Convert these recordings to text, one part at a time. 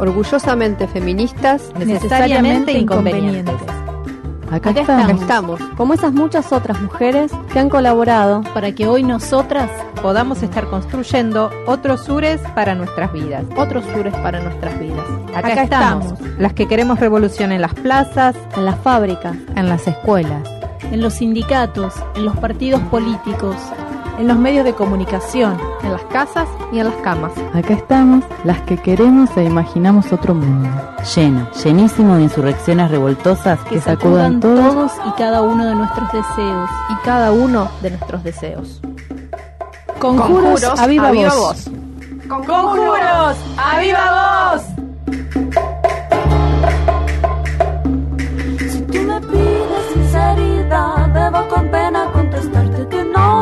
Orgullosamente feministas, Necesariamente inconvenientes. Acá, acá estamos. estamos, como esas muchas otras mujeres que han colaborado Para que hoy nosotras podamos estar construyendo otros sures para nuestras vidas. otros sures para nuestras vidas. Acá, Acá estamos, estamos. las que queremos revolución en las plazas, En las fábricas, en las escuelas, en los sindicatos, en los partidos políticos, en los medios de comunicación, en las casas y en las camas. Acá estamos, las que queremos e imaginamos otro mundo. lleno, llenísimo de insurrecciones revoltosas que sacudan todos y cada uno de nuestros deseos. y cada uno de nuestros deseos. Conjuros, a viva, voz. ¡Conjuros! ¡A viva voz! Si tú me pides sinceridad,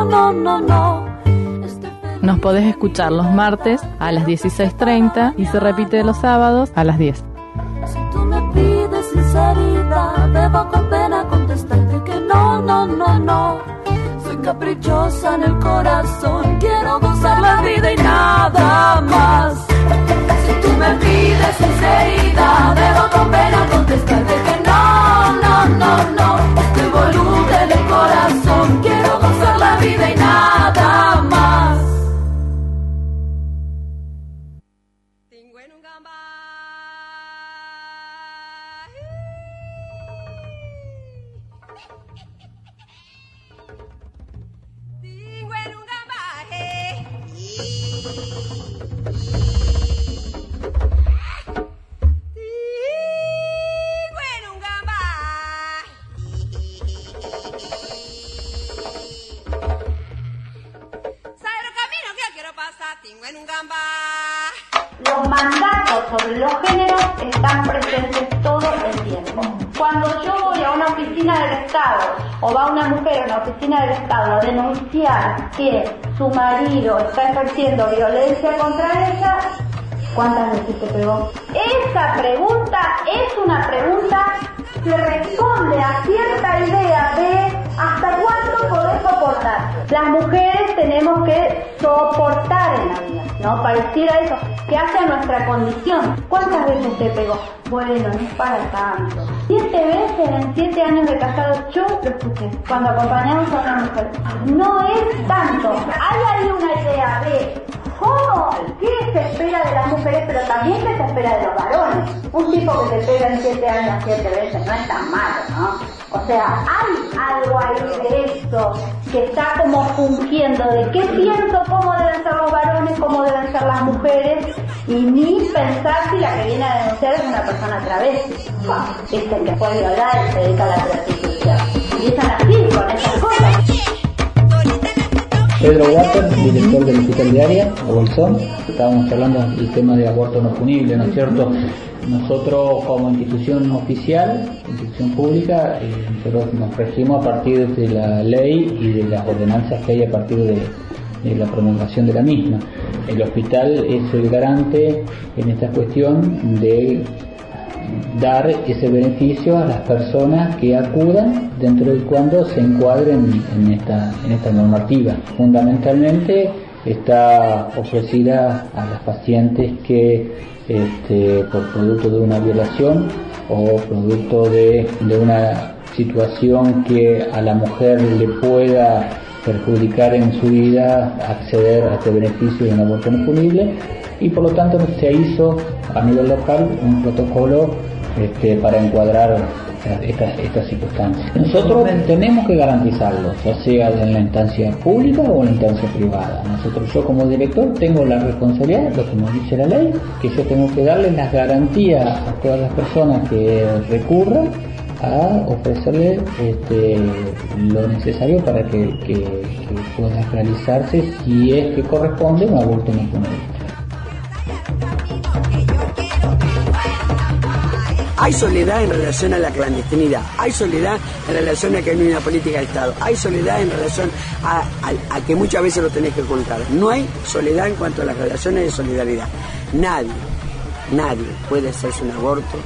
no, no, no. Nos podés escuchar los martes a las 16.30 y se repite los sábados a las 10. Si tú me pides sinceridad, debo con pena contestarte que no, no, no, no. Soy caprichosa en el corazón, quiero gozar la vida y nada más. Si tú me pides sinceridad, debo con pena contestarte que no, no, no, no. Están presentes todo el tiempo. Cuando yo voy a una oficina del Estado o va una mujer a una oficina del Estado a denunciar que su marido está ejerciendo violencia contra ella, ¿cuántas veces te pegó? Esa pregunta es una pregunta que responde a cierta idea de hasta cuánto podés soportar. Las mujeres tenemos que soportar en la vida, ¿no? Pareciera eso, que hace nuestra condición. ¿Cuántas veces te pegó? Bueno, no es para tanto. Siete veces en siete años de casado yo lo escuché cuando acompañamos a una mujer. No es tanto. Hay ahí una idea de cómo, qué se espera de las mujeres, pero también qué se espera de los varones. Un tipo que te pega en siete años siete veces no es tan malo, ¿no? O sea, hay algo ahí de esto que está como fungiendo de qué pienso, cómo deben ser los varones, cómo deben ser las mujeres, y ni pensar si la que viene a denunciar es una persona travesti. Dicen que fue violada y se dedica a la prostitución. Y están así, con esas cosas. Pedro Walker, director del Hospital de Bolsón. Estábamos hablando del tema de aborto no punible, ¿no es cierto? Nosotros como institución oficial, institución pública, eh, nosotros nos regimos a partir de la ley y de las ordenanzas que hay a partir de, de la promulgación de la misma. El hospital es el garante en esta cuestión de dar ese beneficio a las personas que acudan dentro de cuando se encuadren en esta, en esta normativa. Fundamentalmente está ofrecida a las pacientes que este, por producto de una violación o producto de, una situación que a la mujer le pueda perjudicar en su vida acceder a este beneficio de un aborto no y por lo tanto se hizo a nivel local un protocolo este, para encuadrar estas, estas circunstancias. Nosotros tenemos que garantizarlo, ya sea en la instancia pública o en la instancia privada. Nosotros, yo como director, tengo la responsabilidad, lo que nos dice la ley, que yo tengo que darle las garantías a todas las personas que recurran a ofrecerle este, lo necesario para que, que- que pueda realizarse si es que corresponde un aborto no punible. Hay soledad en relación a la clandestinidad, hay soledad en relación a que hay una política de Estado, hay soledad en relación a, a que muchas veces lo tenés que ocultar. No hay soledad en cuanto a las relaciones de solidaridad. Nadie, nadie puede hacerse un aborto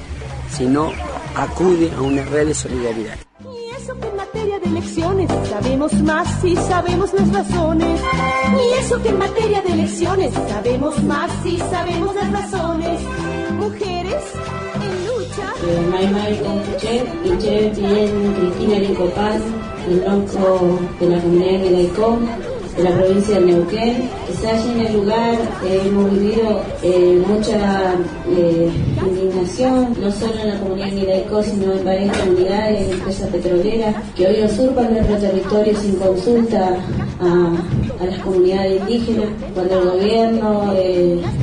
si no acude a una red de solidaridad. Y eso que en materia de elecciones sabemos más y sabemos las razones. Y eso que en materia de elecciones sabemos más y sabemos las razones. Mujeres. Maymay Confuchet, Pinchet, Bien, Cristina Licopán, el bronco de la comunidad de Laicón de la provincia de Neuquén. Quizás en el lugar eh, hemos vivido eh, mucha eh, indignación, no solo en la comunidad Nidaico, sino en varias comunidades, empresas petroleras, que hoy usurpan nuestro territorio sin consulta a, las comunidades indígenas, cuando el gobierno,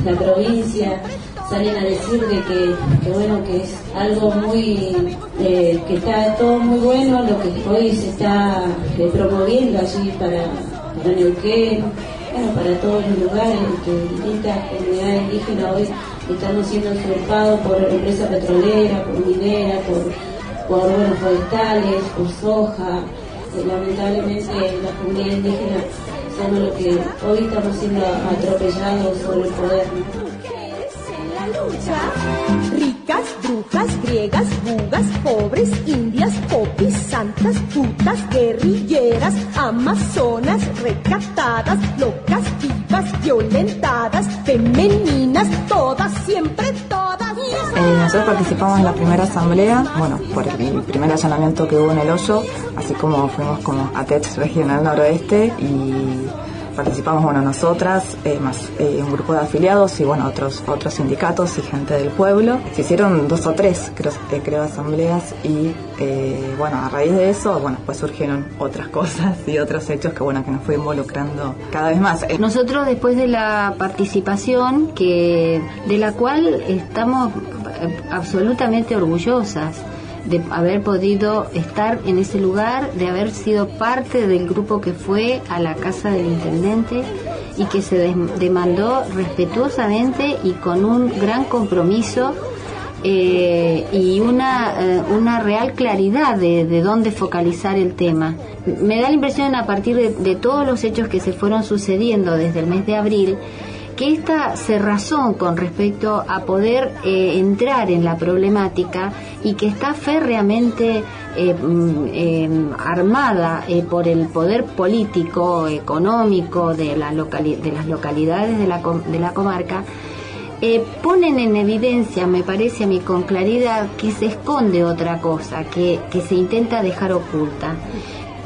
la provincia, salen a decir de que, bueno que es algo muy que está todo muy bueno lo que hoy se está promoviendo allí para para Neuquén, bueno, para todos los lugares que distintas comunidades indígenas hoy están siendo usurpados por empresas petroleras, por mineras, por, por forestales, por soja. Eh, lamentablemente las comunidades indígenas somos los que hoy estamos siendo atropellados por el poder. Ricas, brujas, griegas, bugas, pobres, indias, popis, santas, putas, guerrilleras, amazonas, recatadas, locas, vivas, violentadas, femeninas, todas, siempre todas. Eh, nosotros participamos en la primera asamblea, bueno, por el primer allanamiento que hubo en el hoyo, así como fuimos como a TETS Regional Noroeste y participamos bueno nosotras eh, más eh, un grupo de afiliados y bueno otros otros sindicatos y gente del pueblo. Se hicieron dos o tres creo, eh, creo asambleas y bueno a raíz de eso bueno pues surgieron otras cosas y otros hechos que bueno que nos fue involucrando cada vez más. Nosotros después de la participación que de la cual estamos absolutamente orgullosas de haber podido estar en ese lugar, de haber sido parte del grupo que fue a la casa del intendente y que se demandó respetuosamente y con un gran compromiso eh, y una, eh, una real claridad de, de, dónde focalizar el tema. Me da la impresión a partir de todos los hechos que se fueron sucediendo desde el mes de abril, que esta cerrazón con respecto a poder eh, entrar en la problemática y que está férreamente eh, mm, em, armada eh, por el poder político, económico de, la de las localidades de la, de la comarca, ponen en evidencia, me parece a mí con claridad, que se esconde otra cosa, que, que se intenta dejar oculta.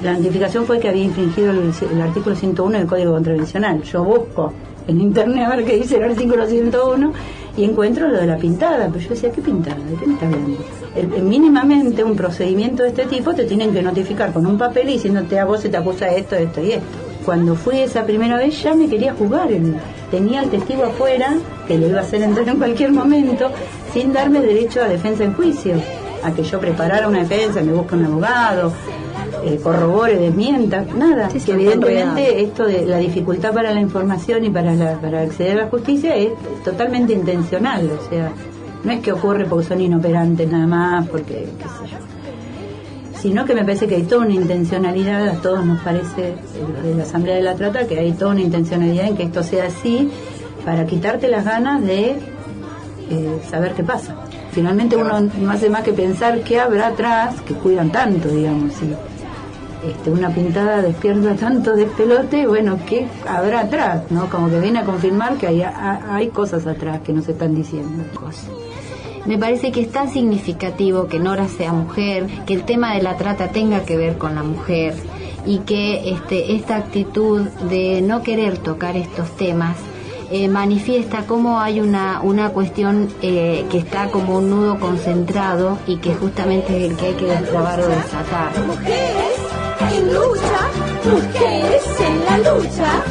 La notificación fue que había infringido el, el artículo 101 del Código Contravencional. Yo busco en internet a ver qué dice el artículo 101 y encuentro lo de la pintada. Pero yo decía, ¿qué pintada? ¿De qué me está hablando? mínimamente un procedimiento de este tipo te tienen que notificar con un papel diciéndote a vos se te acusa esto, esto y esto. Cuando fui esa primera vez ya me quería jugar. Tenía el testigo afuera, que lo iba a hacer entrar en cualquier momento, sin darme derecho a defensa en juicio. A que yo preparara una defensa, me busque un abogado, eh, corrobore, desmienta, nada. que evidentemente esto de la dificultad para la información y para, para acceder a la justicia es totalmente intencional, o sea, no es que ocurre porque son inoperantes nada más, porque qué sé yo sino que me parece que hay toda una intencionalidad, a todos nos parece, de la Asamblea de la Trata, que hay toda una intencionalidad en que esto sea así, para quitarte las ganas de eh, saber qué pasa. Finalmente uno no hace más que pensar qué habrá atrás, que cuidan tanto, digamos, y este, una pintada despierta tanto de pelote, bueno, ¿qué habrá atrás? ¿no? Como que viene a confirmar que hay, hay cosas atrás que nos están diciendo. Me parece que es tan significativo que Nora sea mujer, que el tema de la trata tenga que ver con la mujer y que este, esta actitud de no querer tocar estos temas eh, manifiesta cómo hay una, una cuestión eh, que está como un nudo concentrado y que justamente es el que hay que destrabar o desatar en lucha, mujeres en la lucha.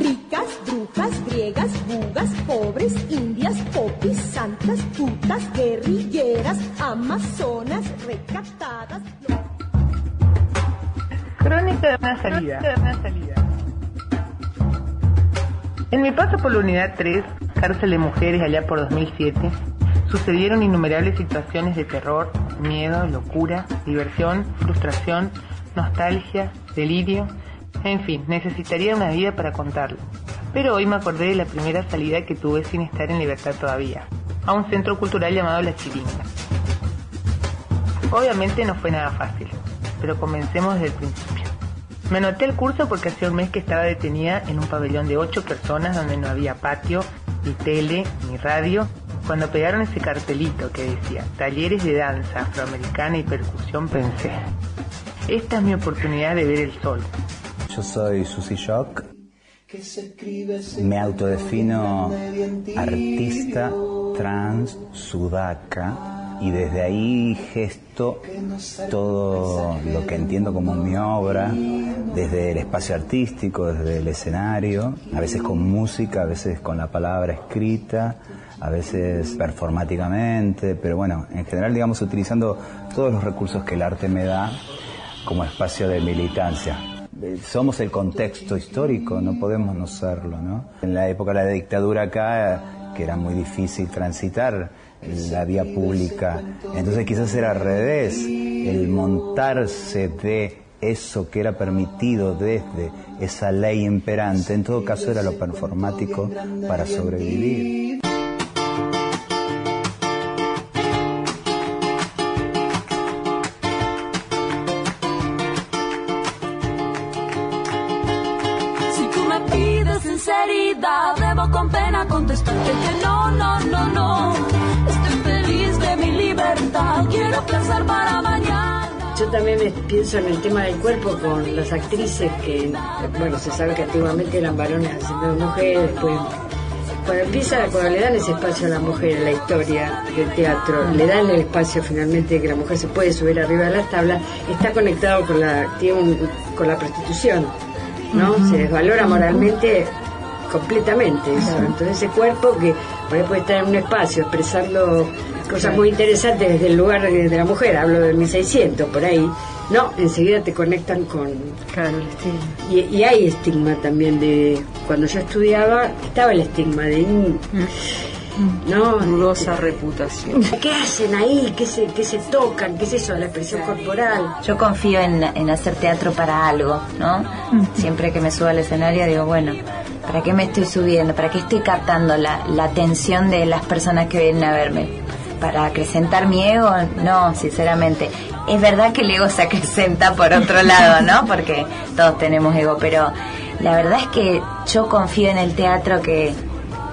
Ricas, brujas, griegas, bugas, pobres, indias, popis, santas, putas, guerrilleras, amazonas, recatadas. Crónica de una salida. En mi paso por la unidad 3, cárcel de mujeres allá por 2007, Sucedieron innumerables situaciones de terror, miedo, locura, diversión, frustración, nostalgia, delirio, en fin, necesitaría una vida para contarlo. Pero hoy me acordé de la primera salida que tuve sin estar en libertad todavía, a un centro cultural llamado La Chiringa. Obviamente no fue nada fácil, pero comencemos desde el principio. Me anoté el curso porque hacía un mes que estaba detenida en un pabellón de ocho personas donde no había patio, ni tele, ni radio. Cuando pegaron ese cartelito que decía talleres de danza afroamericana y percusión pensé, esta es mi oportunidad de ver el sol. Yo soy Susie Shock. Me autodefino artista trans sudaca y desde ahí gesto todo lo que entiendo como mi obra, desde el espacio artístico, desde el escenario, a veces con música, a veces con la palabra escrita, a veces performáticamente, pero bueno, en general digamos utilizando todos los recursos que el arte me da como espacio de militancia. Somos el contexto histórico, no podemos no serlo, ¿no? En la época de la dictadura acá, que era muy difícil transitar, la vía pública. Entonces quizás era al revés, el montarse de eso que era permitido desde esa ley imperante, en todo caso era lo performático para sobrevivir. Debo con pena contestarte que no, no, no, no. Estoy feliz de mi libertad, quiero pensar para mañana. Yo también pienso en el tema del cuerpo con las actrices que, bueno, se sabe que antiguamente eran varones haciendo de mujeres, después cuando empieza, cuando le dan ese espacio a la mujer en la historia del teatro, le dan el espacio finalmente de que la mujer se puede subir arriba de las tablas, está conectado con la, tiene un- con la prostitución, ¿no? Se desvalora moralmente completamente eso. Entonces ese cuerpo que por ahí puede estar en un espacio expresando cosas muy interesantes desde el lugar de, la mujer, hablo de 1600 por ahí, no, enseguida te conectan con... Claro, y, y hay estigma también de... Cuando yo estudiaba estaba el estigma de... mm, No, Dudosa reputación. ¿Qué hacen ahí? ¿Qué se, qué se tocan? ¿Qué es eso de la expresión corporal? Yo confío en, en hacer teatro para algo, ¿no? Siempre que me subo al escenario digo, bueno, ¿para qué me estoy subiendo? ¿Para qué estoy captando la, la atención de las personas que vienen a verme? ¿Para acrecentar mi ego? No, sinceramente. Es verdad que el ego se acrecenta por otro lado, ¿no? Porque todos tenemos ego, pero la verdad es que yo confío en el teatro que,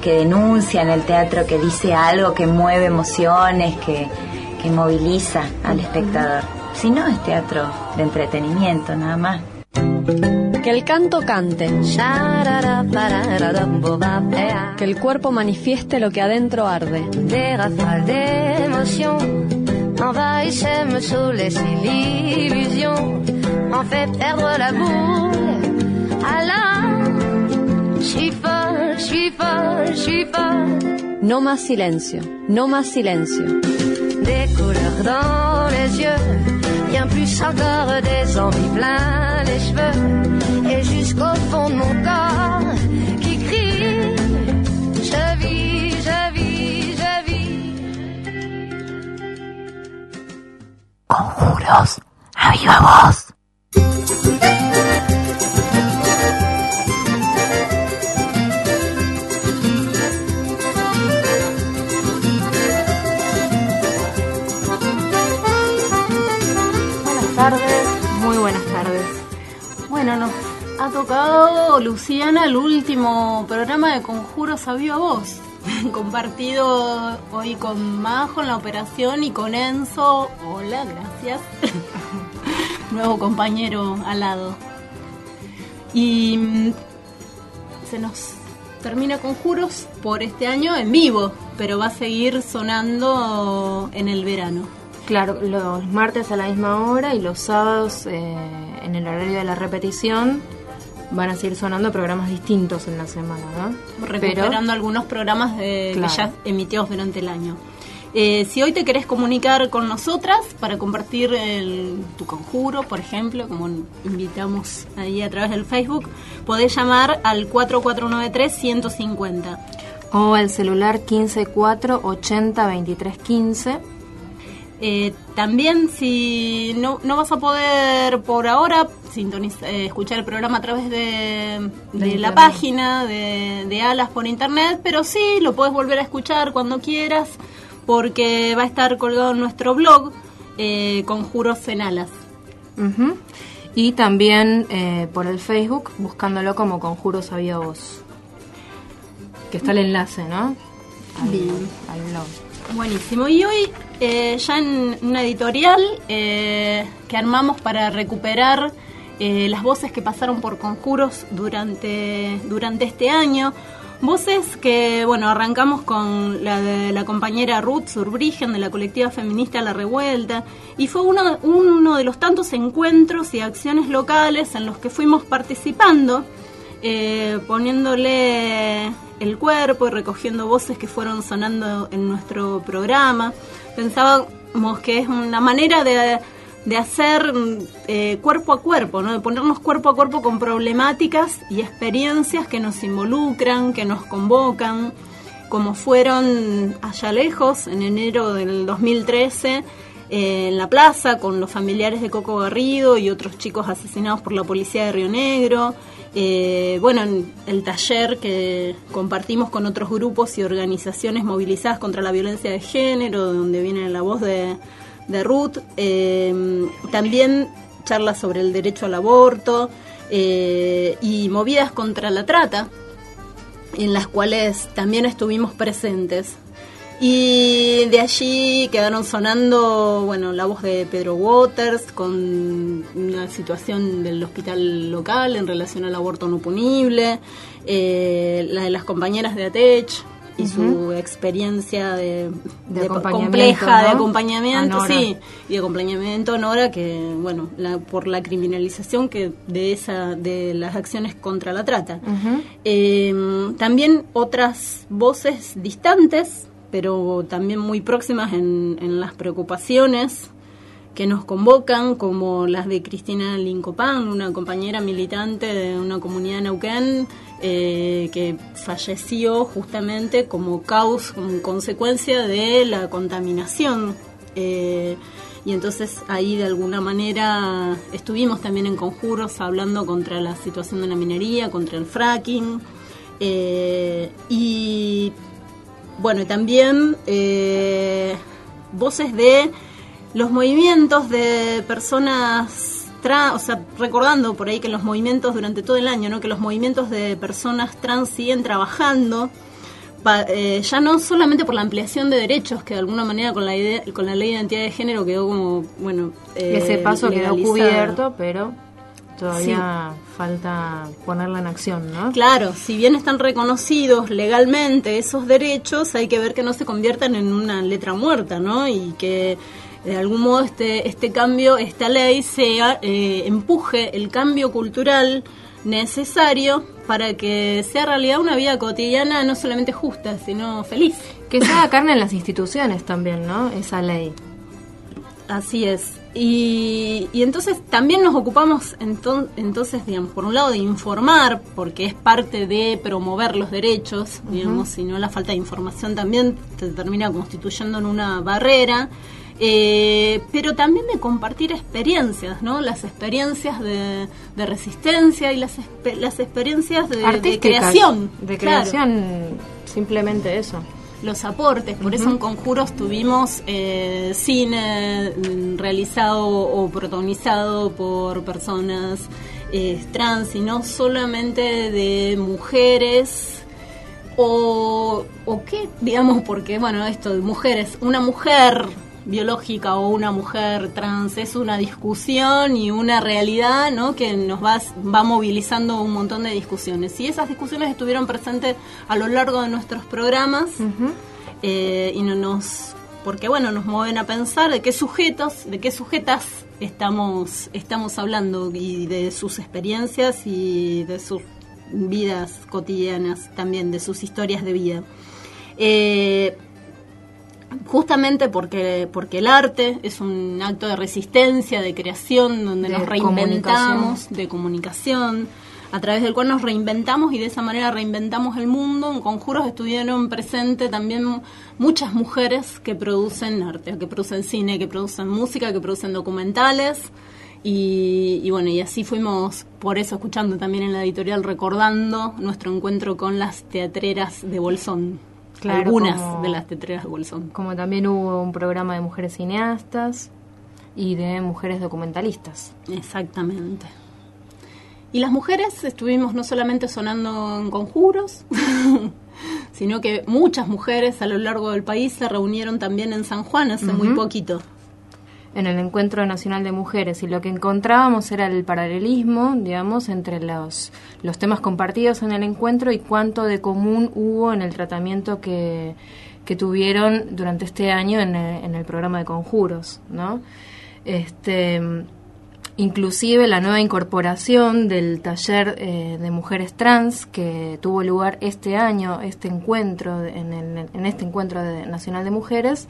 que denuncia, en el teatro que dice algo, que mueve emociones, que, que moviliza al espectador. Si no, es teatro de entretenimiento, nada más. Que el canto cante. Que el cuerpo manifieste lo que adentro arde. Des rafales envahissent en fait perdre la boule. Folle, je suis folle, je suis folle. No más silencio. No más silencio. Des couleurs dans les yeux, bien plus encore des envies plein les cheveux et jusqu'au fond de mon corps qui crie Je vis, je vis, je vis. Conjuros a viva voz. Ha tocado, Luciana, el último programa de Conjuros a Viva Voz. Compartido hoy con Majo en la operación y con Enzo. Hola, gracias. Nuevo compañero al lado. Y mm, se nos termina Conjuros por este año en vivo, pero va a seguir sonando en el verano. Claro, los martes a la misma hora y los sábados eh, en el horario de la repetición van a seguir sonando programas distintos en la semana, ¿no? recuperando algunos programas de- Claro. que ya emitidos durante el año. Eh, si hoy te querés comunicar con nosotras para compartir el- tu conjuro, por ejemplo, como invitamos ahí a través del Facebook, podés llamar al 4493-150. O el celular 154 80 23 15. Eh, también si no, no vas a poder por ahora sintoniza- eh, escuchar el programa a través de, de De la página de, de Alas por internet, pero sí lo puedes volver a escuchar cuando quieras porque va a estar colgado en nuestro blog eh, Conjuros en Alas. Y también eh, por el Facebook, buscándolo como Conjuro Sabía Voz. Que está el enlace, ¿no? Al, Bien. al blog. Buenísimo. Y hoy eh, ya en una editorial eh, que armamos para recuperar eh, las voces que pasaron por conjuros durante, durante este año. Voces que, bueno, arrancamos con la de la compañera Ruth Surbrigen de la colectiva feminista La Revuelta y fue uno, uno de los tantos encuentros y acciones locales en los que fuimos participando eh, poniéndole el cuerpo y recogiendo voces que fueron sonando en nuestro programa. Pensábamos que es una manera de, de hacer eh, cuerpo a cuerpo, ¿no? de ponernos cuerpo a cuerpo con problemáticas y experiencias que nos involucran, que nos convocan, como fueron allá lejos, en enero del 2013 eh, en la plaza con los familiares de Coco Garrido y otros chicos asesinados por la policía de Río Negro. Eh, bueno, en el taller que compartimos con otros grupos y organizaciones movilizadas contra la violencia de género, donde viene la voz de, Ruth. Eh, también charlas sobre el derecho al aborto eh, y movidas contra la trata, en las cuales también estuvimos presentes. Y de allí quedaron sonando, bueno, la voz de Pedro Waters con una situación del hospital local en relación al aborto no punible, eh, la de las compañeras de ATECH y su experiencia de, De de acompañamiento, compleja de acompañamiento, sí, y de acompañamiento Nora que, bueno, la- por la criminalización que de esa de las acciones contra la trata. Eh, también otras voces distantes, pero también muy próximas en, en las preocupaciones que nos convocan, como las de Cristina Lincopán, una compañera militante de una comunidad de Neuquén, eh, que falleció justamente como causa, como consecuencia de la contaminación. Eh, y entonces ahí de alguna manera estuvimos también en conjuros hablando contra la situación de la minería, contra el fracking. eh, y bueno, y también eh, voces de los movimientos de personas trans, o sea, recordando por ahí que los movimientos durante todo el año, ¿no? que los movimientos de personas trans siguen trabajando, pa- eh, ya no solamente por la ampliación de derechos, que de alguna manera con la, idea, con la ley de identidad de género quedó como, bueno, eh, Ese paso quedó cubierto, pero todavía falta ponerla en acción, ¿no? Claro, si bien están reconocidos legalmente esos derechos, hay que ver que no se conviertan en una letra muerta, ¿no? Y que de algún modo este, este cambio, esta ley, sea eh, empuje el cambio cultural necesario para que sea realidad una vida cotidiana no solamente justa, sino feliz. Que se haga carne en las instituciones también, ¿no? Esa ley. Así es. Y, y entonces también nos ocupamos enton- entonces, digamos, por un lado de informar, porque es parte de promover los derechos, digamos, si no la falta de información también te termina constituyendo en una barrera, eh, pero también de compartir experiencias, ¿no? Las experiencias de, de resistencia y las, las experiencias de, creación. De claro creación, simplemente eso. Los aportes. Por eso en Conjuros tuvimos eh, cine realizado o protagonizado por personas eh, trans y no solamente de mujeres o, o qué, digamos, porque bueno, esto de mujeres, una mujer biológica o una mujer trans es una discusión y una realidad ¿no? que nos va, va movilizando un montón de discusiones. Y esas discusiones estuvieron presentes a lo largo de nuestros programas eh, y no nos porque bueno nos mueven a pensar de qué sujetos de qué sujetas estamos estamos hablando y de sus experiencias y de sus vidas cotidianas también de sus historias de vida Eh, justamente porque porque el arte es un acto de resistencia de creación donde De nos reinventamos de comunicación a través del cual nos reinventamos y de esa manera reinventamos el mundo. En Conjuros estuvieron presentes también muchas mujeres que producen arte, que producen cine, que producen música, que producen documentales. Y, bueno, y así fuimos, por eso escuchando también en la editorial, recordando nuestro encuentro con las teatreras de Bolsón. Algunas de las teatreras de Bolsón. Como también hubo un programa de mujeres cineastas y de mujeres documentalistas. Exactamente. Y las mujeres estuvimos no solamente sonando en conjuros, sino que muchas mujeres a lo largo del país se reunieron también en San Juan hace muy poquito en el Encuentro Nacional de Mujeres y lo que encontrábamos era el paralelismo, digamos, entre los, los temas compartidos en el encuentro y cuánto de común hubo en el tratamiento que, que tuvieron durante este año en el, en el programa de conjuros, ¿no? Este, inclusive la nueva incorporación del taller eh, de mujeres trans que tuvo lugar este año, este encuentro, en, el, en este encuentro nacional de mujeres,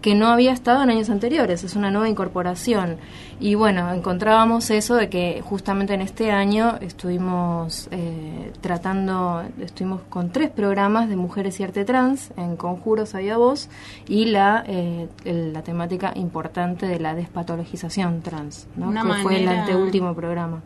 que no había estado en años anteriores, es una nueva incorporación. Y bueno, encontrábamos eso de que justamente en este año estuvimos eh, tratando, estuvimos con tres programas de mujeres y arte trans en Conjuros Había Voz y la, eh, la temática importante de la despatologización trans, ¿no? que fue el anteúltimo programa.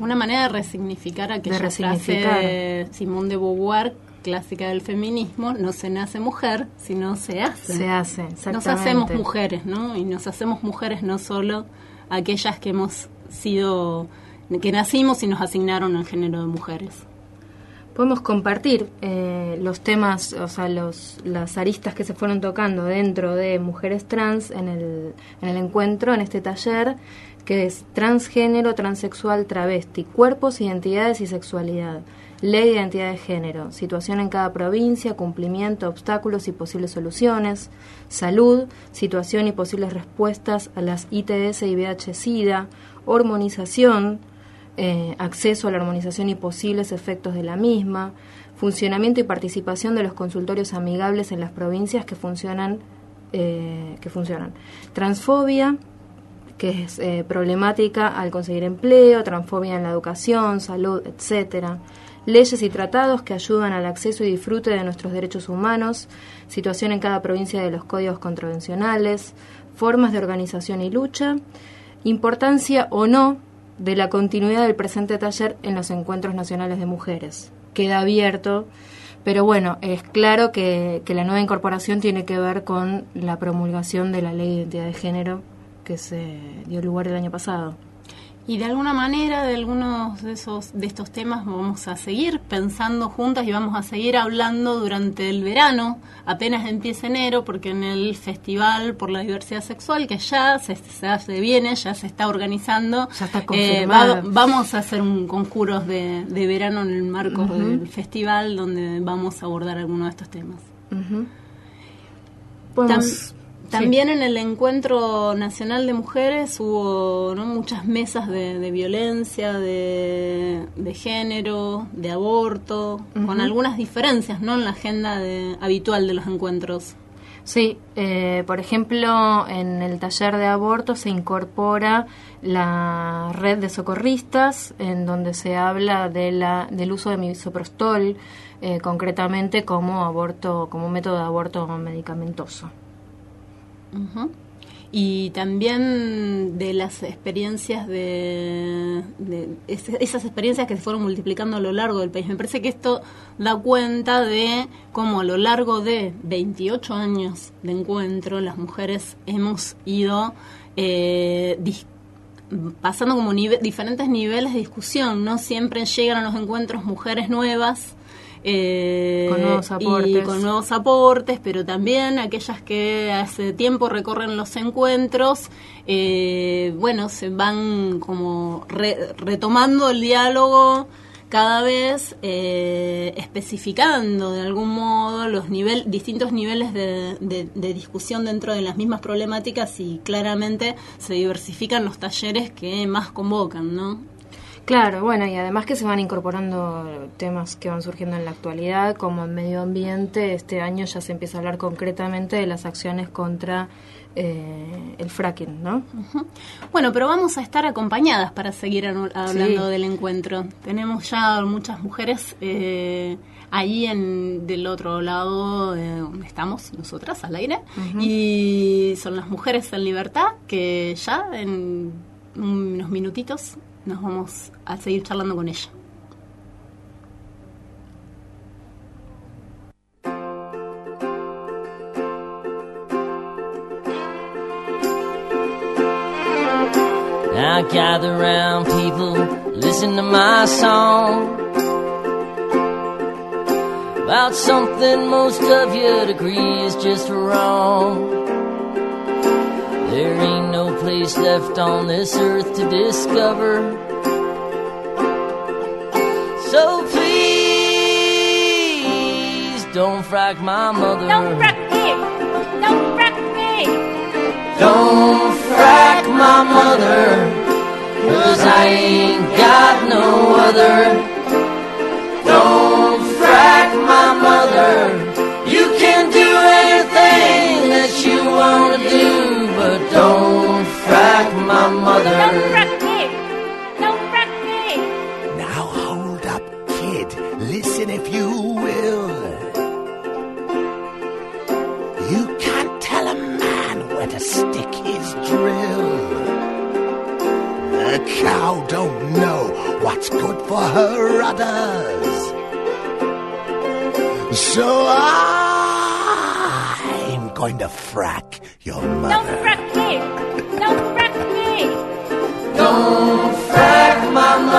Una manera de resignificar aquella de resignificar. frase de Simón de Beauvoir clásica del feminismo, no se nace mujer, sino se hace. Se hace, exactamente. Nos hacemos mujeres, ¿no? Y nos hacemos mujeres no solo aquellas que hemos sido, que nacimos y nos asignaron el género de mujeres. Podemos compartir eh, los temas, o sea, los, las aristas que se fueron tocando dentro de mujeres trans en el, en el encuentro, en este taller, que es transgénero, transexual, travesti, cuerpos, identidades y sexualidad Ley de identidad de género, situación en cada provincia, cumplimiento, obstáculos y posibles soluciones, salud, situación y posibles respuestas a las ITS y VIH-Sida, hormonización, eh, acceso a la hormonización y posibles efectos de la misma, funcionamiento y participación de los consultorios amigables en las provincias que funcionan, eh, que funcionan. Transfobia, que es eh, problemática al conseguir empleo, transfobia en la educación, salud, etcétera leyes y tratados que ayudan al acceso y disfrute de nuestros derechos humanos, situación en cada provincia de los códigos contravencionales, formas de organización y lucha, importancia o no de la continuidad del presente taller en los encuentros nacionales de mujeres. Queda abierto, pero bueno, es claro que, que la nueva incorporación tiene que ver con la promulgación de la ley de identidad de género que se dio lugar el año pasado. Y de alguna manera, de algunos de esos de estos temas vamos a seguir pensando juntas y vamos a seguir hablando durante el verano, apenas empieza enero, porque en el Festival por la Diversidad Sexual, que ya se, se viene, ya se está organizando, ya está eh, vamos a hacer un conjuro de, verano en el marco del festival, donde vamos a abordar algunos de estos temas. También en el Encuentro Nacional de Mujeres hubo muchas mesas de, violencia, de, género, de aborto, con algunas diferencias ¿no? en la agenda habitual de los encuentros. Sí, eh, por ejemplo, en el taller de aborto se incorpora la red de socorristas, en donde se habla de la, del uso de misoprostol, eh, concretamente como aborto, como método de aborto medicamentoso. Y también de las experiencias de, esas experiencias que se fueron multiplicando a lo largo del país. Me parece que esto da cuenta de cómo a lo largo de 28 años de encuentro las mujeres hemos ido eh, pasando como diferentes niveles de discusión. No siempre llegan a los encuentros mujeres nuevas eh, con nuevos aportes. Y con nuevos aportes, pero también aquellas que hace tiempo recorren los encuentros, eh, bueno, se van como retomando el diálogo cada vez eh, especificando de algún modo los nivel, distintos niveles de, de, discusión dentro de las mismas problemáticas y claramente se diversifican los talleres que más convocan, ¿no? Claro, bueno, y además que se van incorporando temas que van surgiendo en la actualidad, como el medio ambiente, este año ya se empieza a hablar concretamente de las acciones contra eh, el fracking, ¿no? Bueno, pero vamos a estar acompañadas para seguir hablando Sí. del encuentro. Tenemos ya muchas mujeres eh, ahí en del otro lado eh, donde estamos nosotras al aire y son las mujeres en libertad que ya en unos minutitos nos vamos. Now gather round, people, listen to my song about something most of you'd agree is just wrong. Place left on this earth to discover. So please don't frack my mother. Don't frack me. Don't frack me. Don't frack my mother. Cause I ain't got no other. Don't frack my mother. You can do anything that you wanna do, but don't my mother. Don't frack me. Don't frack me. Now hold up, kid. Listen if you will. You can't tell a man where to stick his drill. A cow don't know what's good for her rudders. So I'm going to frack your mother. Don't frack me.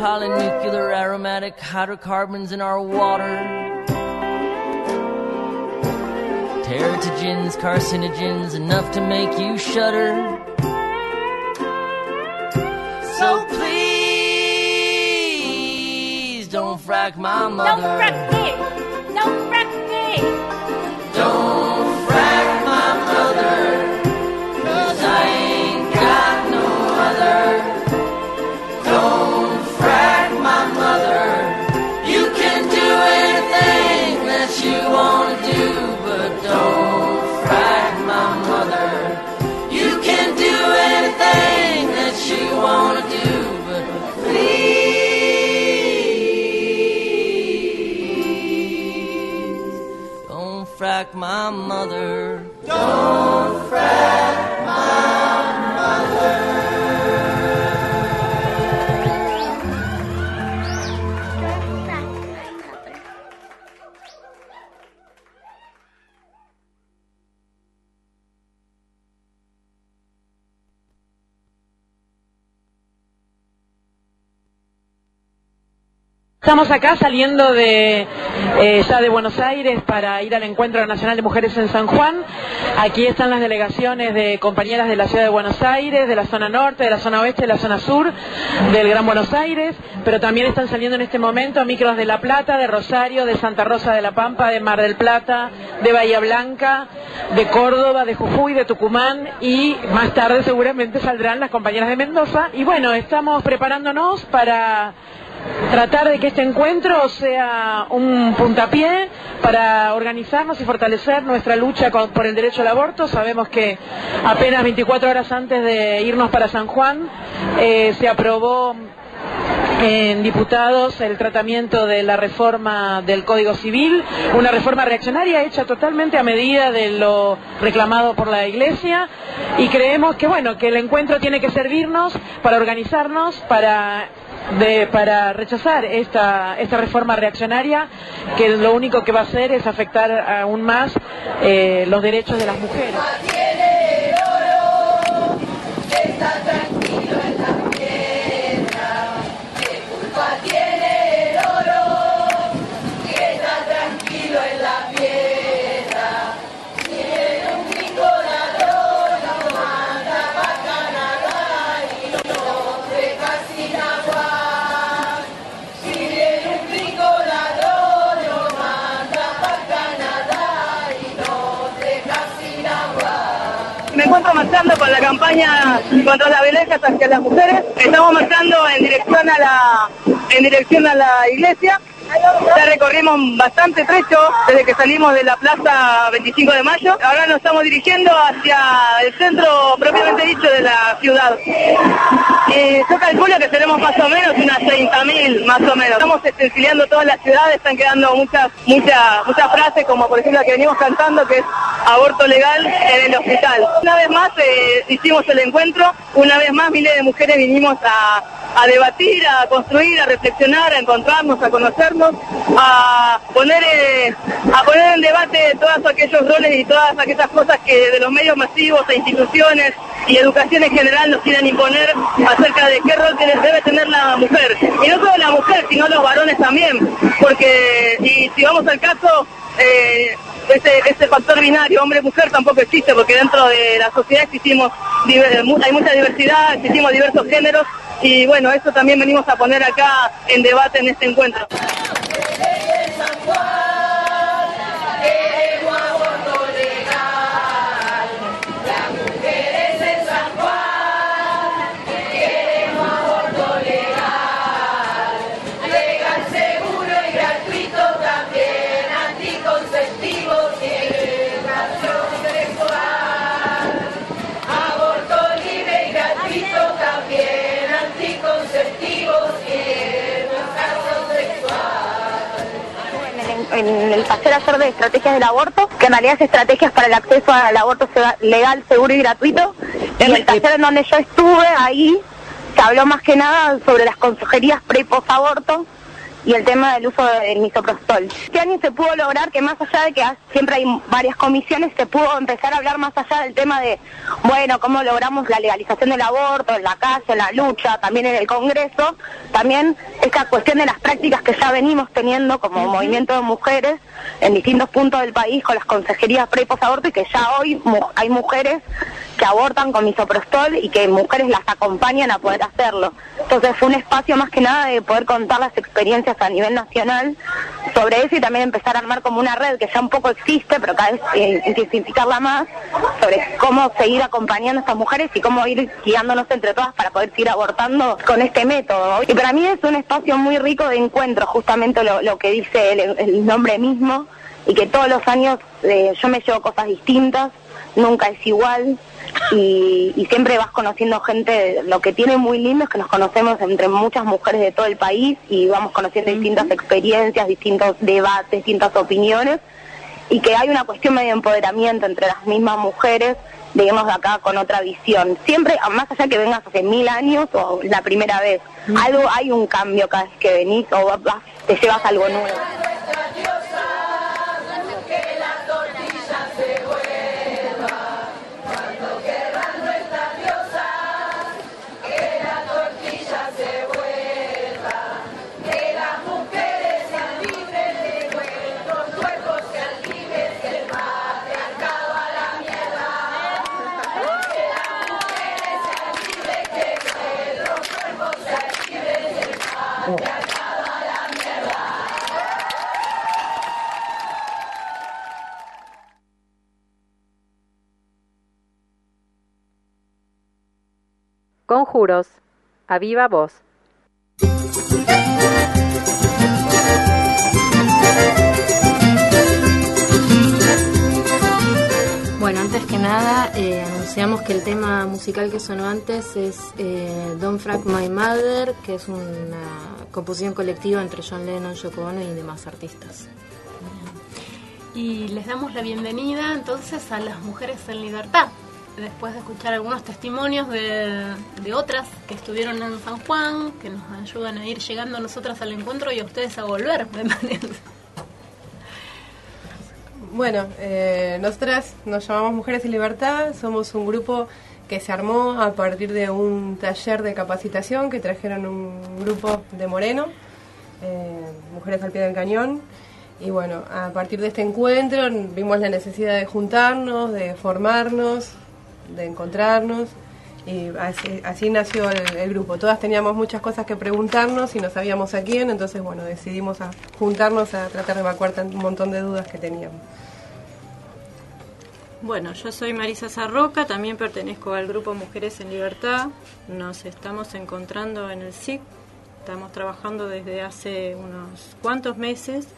for this world to get hotter. And we can't afford polynuclear aromatic hydrocarbons in our water. Teratogens, carcinogens, enough to make you shudder. So please don't frack my mother. Don't frack me. Don't frack me. Don't don't my mother. Don't Estamos acá saliendo de eh, ya de Buenos Aires para ir al Encuentro Nacional de Mujeres en San Juan. Aquí están las delegaciones de compañeras de la ciudad de Buenos Aires, de la zona norte, de la zona oeste, de la zona sur, del Gran Buenos Aires, pero también están saliendo en este momento micros de La Plata, de Rosario, de Santa Rosa de la Pampa, de Mar del Plata, de Bahía Blanca, de Córdoba, de Jujuy, de Tucumán y más tarde seguramente saldrán las compañeras de Mendoza. Y bueno, estamos preparándonos para tratar de que este encuentro sea un puntapié para organizarnos y fortalecer nuestra lucha por el derecho al aborto. Sabemos que apenas 24 horas antes de irnos para San Juan eh, se aprobó en diputados el tratamiento de la reforma del Código Civil, una reforma reaccionaria hecha totalmente a medida de lo reclamado por la Iglesia y creemos que bueno, que el encuentro tiene que servirnos para organizarnos, para de- para rechazar esta, esta reforma reaccionaria que lo único que va a hacer es afectar aún más eh, los derechos de las mujeres. Estamos marchando con la campaña contra la violencia hacia las mujeres. Estamos marchando en dirección a la, en dirección a la iglesia. Ya recorrimos bastante trecho desde que salimos de la plaza 25 de mayo. Ahora nos estamos dirigiendo hacia el centro propiamente dicho de la ciudad. Y yo calculo que seremos más o menos unas 30.000 más o menos. Estamos extensileando todas las ciudades, están quedando muchas, muchas, muchas frases como por ejemplo la que venimos cantando que es aborto legal en el hospital. Una vez más eh, hicimos el encuentro, una vez más miles de mujeres vinimos a, a debatir, a construir, a reflexionar, a encontrarnos, a conocernos, a poner, eh, a poner en debate todos aquellos roles y todas aquellas cosas que de los medios masivos e instituciones y educación en general nos quieren imponer acerca de qué rol debe tener la mujer. Y no solo la mujer, sino los varones también, porque si vamos al caso, eh, ese, ese factor binario hombre-mujer tampoco existe porque dentro de la sociedad existimos, hay mucha diversidad, existimos diversos géneros y bueno, eso también venimos a poner acá en debate en este encuentro. En el taller ayer de estrategias del aborto, que en realidad es estrategias para el acceso al aborto legal, seguro y gratuito. En el taller en donde yo estuve, ahí se habló más que nada sobre las consejerías pre y post aborto y el tema del uso del misoprostol. Este año se pudo lograr que más allá de que siempre hay varias comisiones, se pudo empezar a hablar más allá del tema de, bueno, cómo logramos la legalización del aborto en la calle, en la lucha, también en el Congreso, también esta cuestión de las prácticas que ya venimos teniendo como movimiento de mujeres en distintos puntos del país con las consejerías pre y posaborto y que ya hoy mu- hay mujeres que abortan con misoprostol y que mujeres las acompañan a poder hacerlo. Entonces fue un espacio más que nada de poder contar las experiencias a nivel nacional sobre eso y también empezar a armar como una red que ya un poco existe, pero cada vez eh, intensificarla más, sobre cómo seguir acompañando a estas mujeres y cómo ir guiándonos entre todas para poder seguir abortando con este método. Y para mí es un espacio muy rico de encuentro, justamente lo, que dice el nombre mismo, y que todos los años eh, yo me llevo cosas distintas, nunca es igual, y, y siempre vas conociendo gente, lo que tiene muy lindo es que nos conocemos entre muchas mujeres de todo el país y vamos conociendo distintas experiencias, distintos debates, distintas opiniones y que hay una cuestión medio de empoderamiento entre las mismas mujeres de irnos de acá con otra visión. Siempre, más allá que vengas hace mil años o la primera vez, algo hay un cambio cada vez que venís o vas- te llevas algo nuevo. Conjuros. A viva voz. Bueno, antes que nada, eh, anunciamos que el tema musical que sonó antes es eh, Don't Frack My Mother, que es una composición colectiva entre John Lennon, Yoko Ono y demás artistas. Y les damos la bienvenida entonces a las mujeres en libertad. Después de escuchar algunos testimonios de, de otras que estuvieron en San Juan, que nos ayudan a ir llegando nosotras al encuentro y a ustedes a volver, me parece. Bueno, eh, nosotras nos llamamos Mujeres en Libertad, somos un grupo que se armó a partir de un taller de capacitación que trajeron un grupo de Moreno, eh, Mujeres al pie del cañón. Y bueno, a partir de este encuentro vimos la necesidad de juntarnos, de formarnos, de encontrarnos. Y así, nació el, grupo. Todas teníamos muchas cosas que preguntarnos y no sabíamos a quién, entonces bueno, decidimos a juntarnos a tratar de evacuar un montón de dudas que teníamos. Bueno, yo soy Marisa Sarroca, también pertenezco al grupo Mujeres en Libertad. Nos estamos encontrando en el SIC, estamos trabajando desde hace unos cuantos meses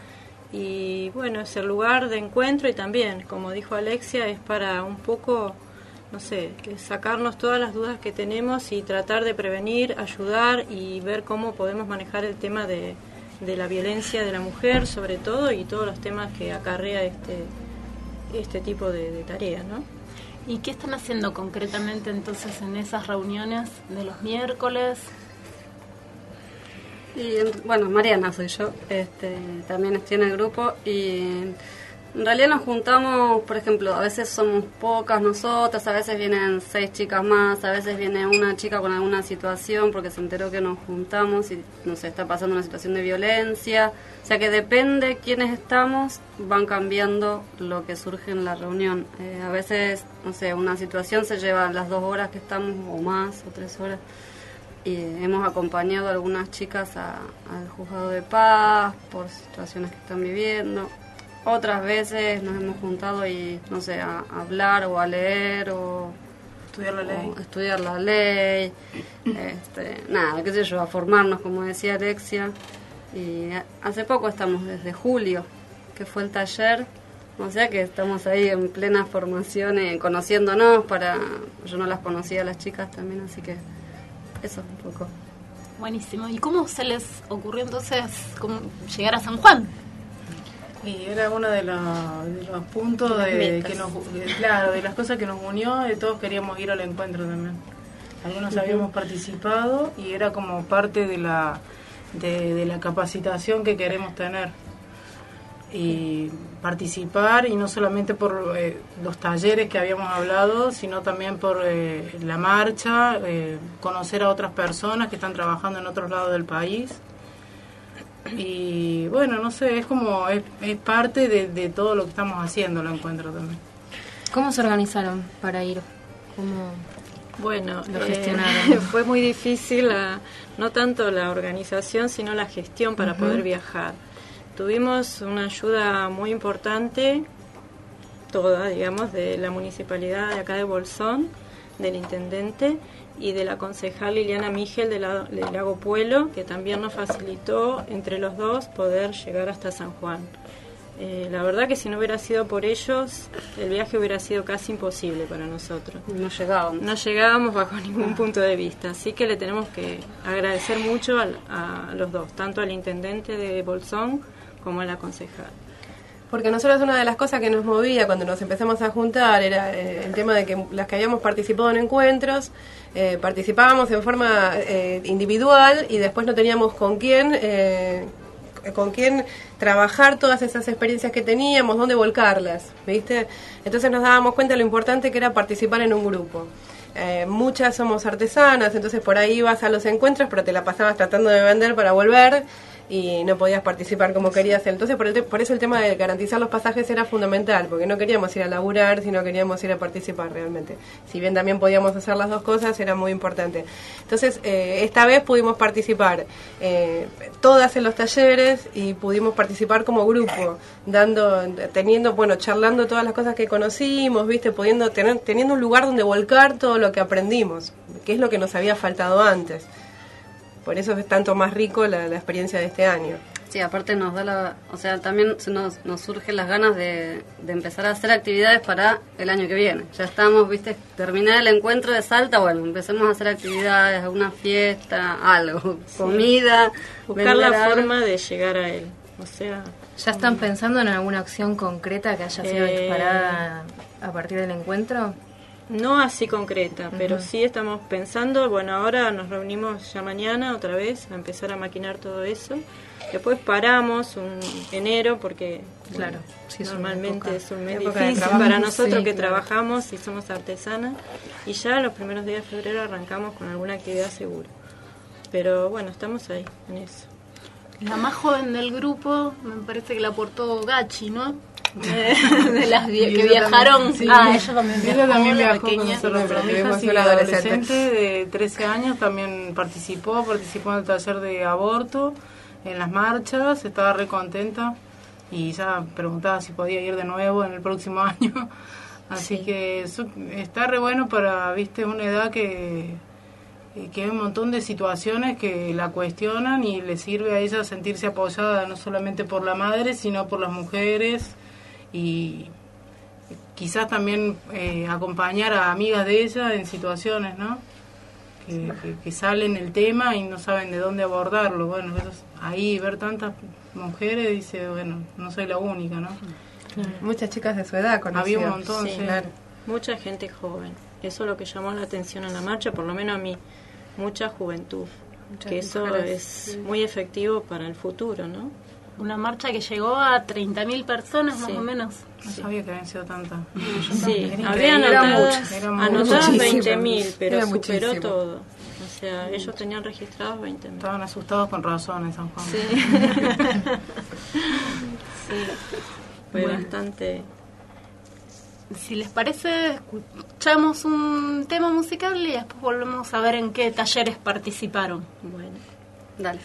y bueno, es el lugar de encuentro y también, como dijo Alexia, es para un poco, no sé, que sacarnos todas las dudas que tenemos y tratar de prevenir, ayudar y ver cómo podemos manejar el tema de, de la violencia de la mujer, sobre todo, y todos los temas que acarrea este, este tipo de, de tareas, ¿no? ¿Y qué están haciendo concretamente entonces en esas reuniones de los miércoles? Y bueno, Mariana soy yo, este, también estoy en el grupo y en realidad nos juntamos, por ejemplo, a veces somos pocas nosotras, a veces vienen seis chicas más, a veces viene una chica con alguna situación porque se enteró que nos juntamos y nos está pasando una situación de violencia. O sea que depende quiénes estamos, van cambiando lo que surge en la reunión. Eh, a veces, no sé, una situación se lleva las dos horas que estamos o más o tres horas y hemos acompañado a algunas chicas al juzgado de paz por situaciones que están viviendo. Otras veces nos hemos juntado y, no sé, a, a hablar o a leer o estudiar la ley. estudiar la ley. Este, nada, qué sé yo, a formarnos, como decía Alexia. Y hace poco estamos desde julio, que fue el taller. O sea que estamos ahí en plena formación, eh, conociéndonos para... Yo no las conocía a las chicas también, así que eso un poco. Buenísimo. ¿Y cómo se les ocurrió entonces cómo llegar a San Juan? Y era uno de, los- de los puntos De de, que nos, de- claro, de las cosas que nos unió, y todos queríamos ir al encuentro también. Algunos habíamos participado y era como parte de la, de, de la capacitación que queremos tener. Y participar, y no solamente por eh, los talleres que habíamos hablado, sino también por eh, la marcha, eh, conocer a otras personas que están trabajando en otros lados del país. Y bueno, no sé, es como, es, es parte de, de todo lo que estamos haciendo, lo encuentro también. ¿Cómo se organizaron para ir? ¿Cómo Bueno, lo eh, gestionaron? fue muy difícil, la- no tanto la organización, sino la gestión para Ujú. poder viajar. Tuvimos una ayuda muy importante, toda, digamos, de la municipalidad de acá de Bolsón, del intendente y de la concejal Liliana Migel de, la- de Lago Pueblo, que también nos facilitó entre los dos poder llegar hasta San Juan. Eh, la verdad que si no hubiera sido por ellos, el viaje hubiera sido casi imposible para nosotros. No llegábamos. No llegábamos bajo ningún punto de vista. Así que le tenemos que agradecer mucho al- a, los dos, tanto al intendente de Bolsón como a la concejal. Porque nosotros una de las cosas que nos movía cuando nos empezamos a juntar era eh, el tema de que las que habíamos participado en encuentros, eh, participábamos en forma eh, individual y después no teníamos con quién, eh, con quién trabajar todas esas experiencias que teníamos, dónde volcarlas, ¿viste? Entonces nos dábamos cuenta de lo importante que era participar en un grupo. Muchas somos artesanas, entonces por ahí ibas a los encuentros, pero te la pasabas tratando de vender para volver y no podías participar como querías. Entonces, por, el por eso el tema de garantizar los pasajes era fundamental, porque no queríamos ir a laburar, sino queríamos ir a participar realmente. Si bien también podíamos hacer las dos cosas, era muy importante. Entonces, eh, esta vez pudimos participar eh, todas en los talleres y pudimos participar como grupo, dando, teniendo, bueno, charlando todas las cosas que conocimos, viste, pudiendo tener, teniendo un lugar donde volcar todo lo que aprendimos, que es lo que nos había faltado antes. Por eso es tanto más rico la, la experiencia de este año. Sí, aparte nos da la, o sea, también nos, nos surgen las ganas de, de empezar a hacer actividades para el año que viene. Ya estamos, viste, terminar el encuentro de Salta, bueno, empecemos a hacer actividades, alguna fiesta, algo, comida, Buscar la forma de llegar a él. O sea, ¿Ya están pensando en alguna acción concreta que haya sido Eh, disparada a partir del encuentro? No así concreta, pero sí estamos pensando, bueno, ahora nos reunimos ya mañana otra vez a empezar a maquinar todo eso. Después paramos un enero porque bueno, Claro, sí, normalmente época- es un mes difícil para nosotros sí, que claro. trabajamos y somos artesanas y ya los primeros días de febrero arrancamos con alguna actividad segura. Pero bueno, estamos ahí en eso. La más joven del grupo, me parece que la aportó Gachi, ¿no? De, las que viajaron. también, sí. Ah, ella también Ella viajó, también viajó con pequeña. nosotros, pero mi hija sí, adolescente. de 13 años también participó, participó en el taller de aborto, en las marchas, estaba re contenta y ya preguntaba si podía ir de nuevo en el próximo año. Así Sí. que eso está re bueno para, viste, una edad que, que hay un montón de situaciones que la cuestionan y le sirve a ella sentirse apoyada no solamente por la madre, sino por las mujeres y quizás también eh, acompañar a amigas de ella en situaciones, ¿no? Que, que- que salen el tema y no saben de dónde abordarlo. Bueno, eso es- ahí ver tantas mujeres dice, bueno, no soy la única, ¿no? Muchas chicas de su edad Había conocidas. un montón, Sí, sí. Mucha gente joven. Eso es lo que llamó la atención en la marcha, por lo menos a mí. Mucha juventud. Muchas que eso es sí. muy efectivo para el futuro, ¿no? Una marcha que llegó a 30.000 personas más o menos. No sabía que habían sido tantas. Sí, Era había increíble. anotadas, Eran anotadas muchísimas. 20.000, pero Era superó muchísimo. todo. O sea, ellos tenían registrados 20.000. Estaban asustados con razón en San Juan. Sí. Sí. Fue Bueno. bastante... Si les parece, escuchamos un tema musical y después volvemos a ver en qué talleres participaron. Bueno, dale.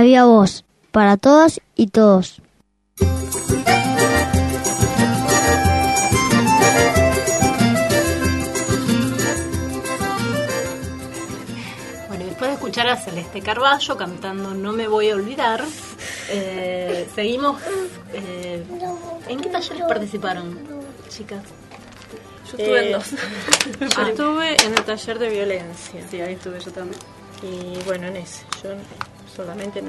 Había voz, para todas y todos. Bueno, después de escuchar a Celeste Carballo cantando No me voy a olvidar, eh, seguimos. eh, ¿En qué talleres participaron, chicas? Yo estuve en Eh, dos. Yo estuve en el taller de violencia. Sí, ahí estuve yo también. Y bueno, en ese. Yo solamente en.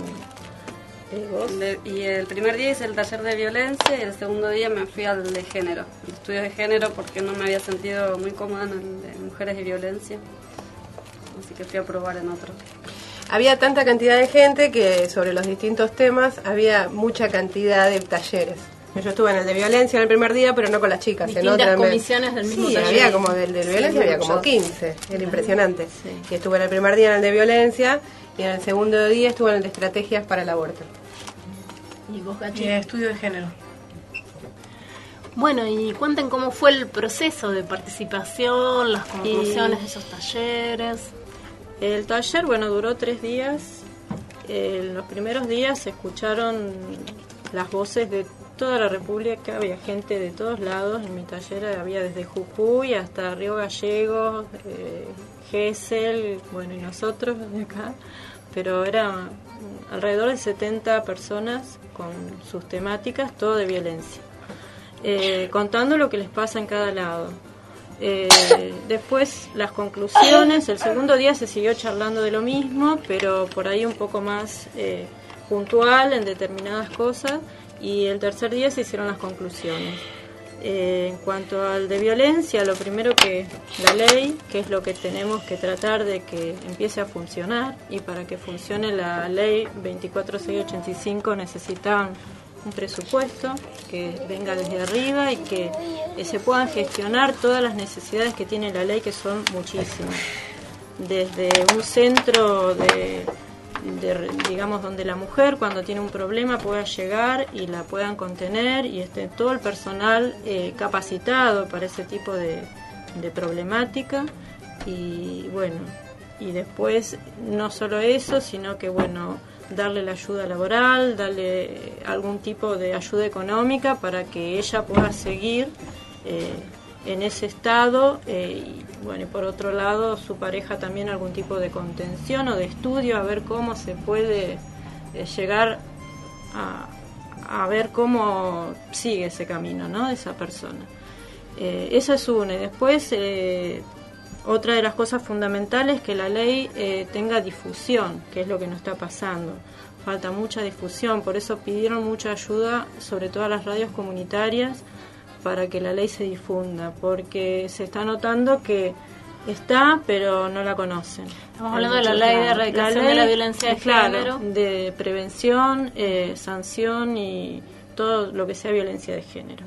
Le- y el primer día hice el taller de violencia y el segundo día me fui al de género, estudios de género porque no me había sentido muy cómoda en el de mujeres y violencia. Así que fui a probar en otro. Había tanta cantidad de gente que sobre los distintos temas había mucha cantidad de talleres. Yo estuve en el de violencia en el primer día, pero no con las chicas. en Distintas otra me- comisiones del mismo sí, taller. había como del de Sí, violencia, había como muchos. 15. Era impresionante. Y estuve en el primer día en el de violencia y en el segundo día estuve en el de estrategias para el aborto. ¿Y vos, Gachi? Y estudio de género. Bueno, y cuenten cómo fue el proceso de participación, las conclusiones de esos talleres. El taller, bueno, duró tres días. En los primeros días se escucharon las voces de toda la República, había gente de todos lados. En mi taller había desde Jujuy hasta Río Gallegos, eh, Gesell, bueno, y nosotros de acá. Pero era alrededor de 70 personas con sus temáticas, todo de violencia. Eh, contando lo que les pasa en cada lado. Eh, después las conclusiones, el segundo día se siguió charlando de lo mismo, pero por ahí un poco más eh, puntual en determinadas cosas, y el tercer día se hicieron las conclusiones. Eh, en cuanto al de violencia, lo primero que la ley, que es lo que tenemos que tratar de que empiece a funcionar, y para que funcione la ley 24685 necesitan un presupuesto que venga desde arriba y que se puedan gestionar todas las necesidades que tiene la ley, que son muchísimas. Desde un centro de, de, digamos, donde la mujer cuando tiene un problema pueda llegar y la puedan contener y esté todo el personal eh, capacitado para ese tipo de, de problemática. Y bueno, y después no solo eso, sino que bueno, darle la ayuda laboral, darle algún tipo de ayuda económica para que ella pueda seguir eh, en ese estado eh, y bueno, por otro lado su pareja también algún tipo de contención o de estudio a ver cómo se puede eh, llegar a, a ver cómo sigue ese camino, ¿no? De esa persona. Eh, esa es una. Después, eh, otra de las cosas fundamentales es que la ley tenga difusión, que es lo que nos está pasando. Falta mucha difusión, por eso pidieron mucha ayuda, sobre todo a las radios comunitarias, para que la ley se difunda, porque se está notando que está, pero no la conocen. Estamos hablando de la ley de erradicación de la violencia de claro, género. de prevención, eh, sanción y todo lo que sea violencia de género.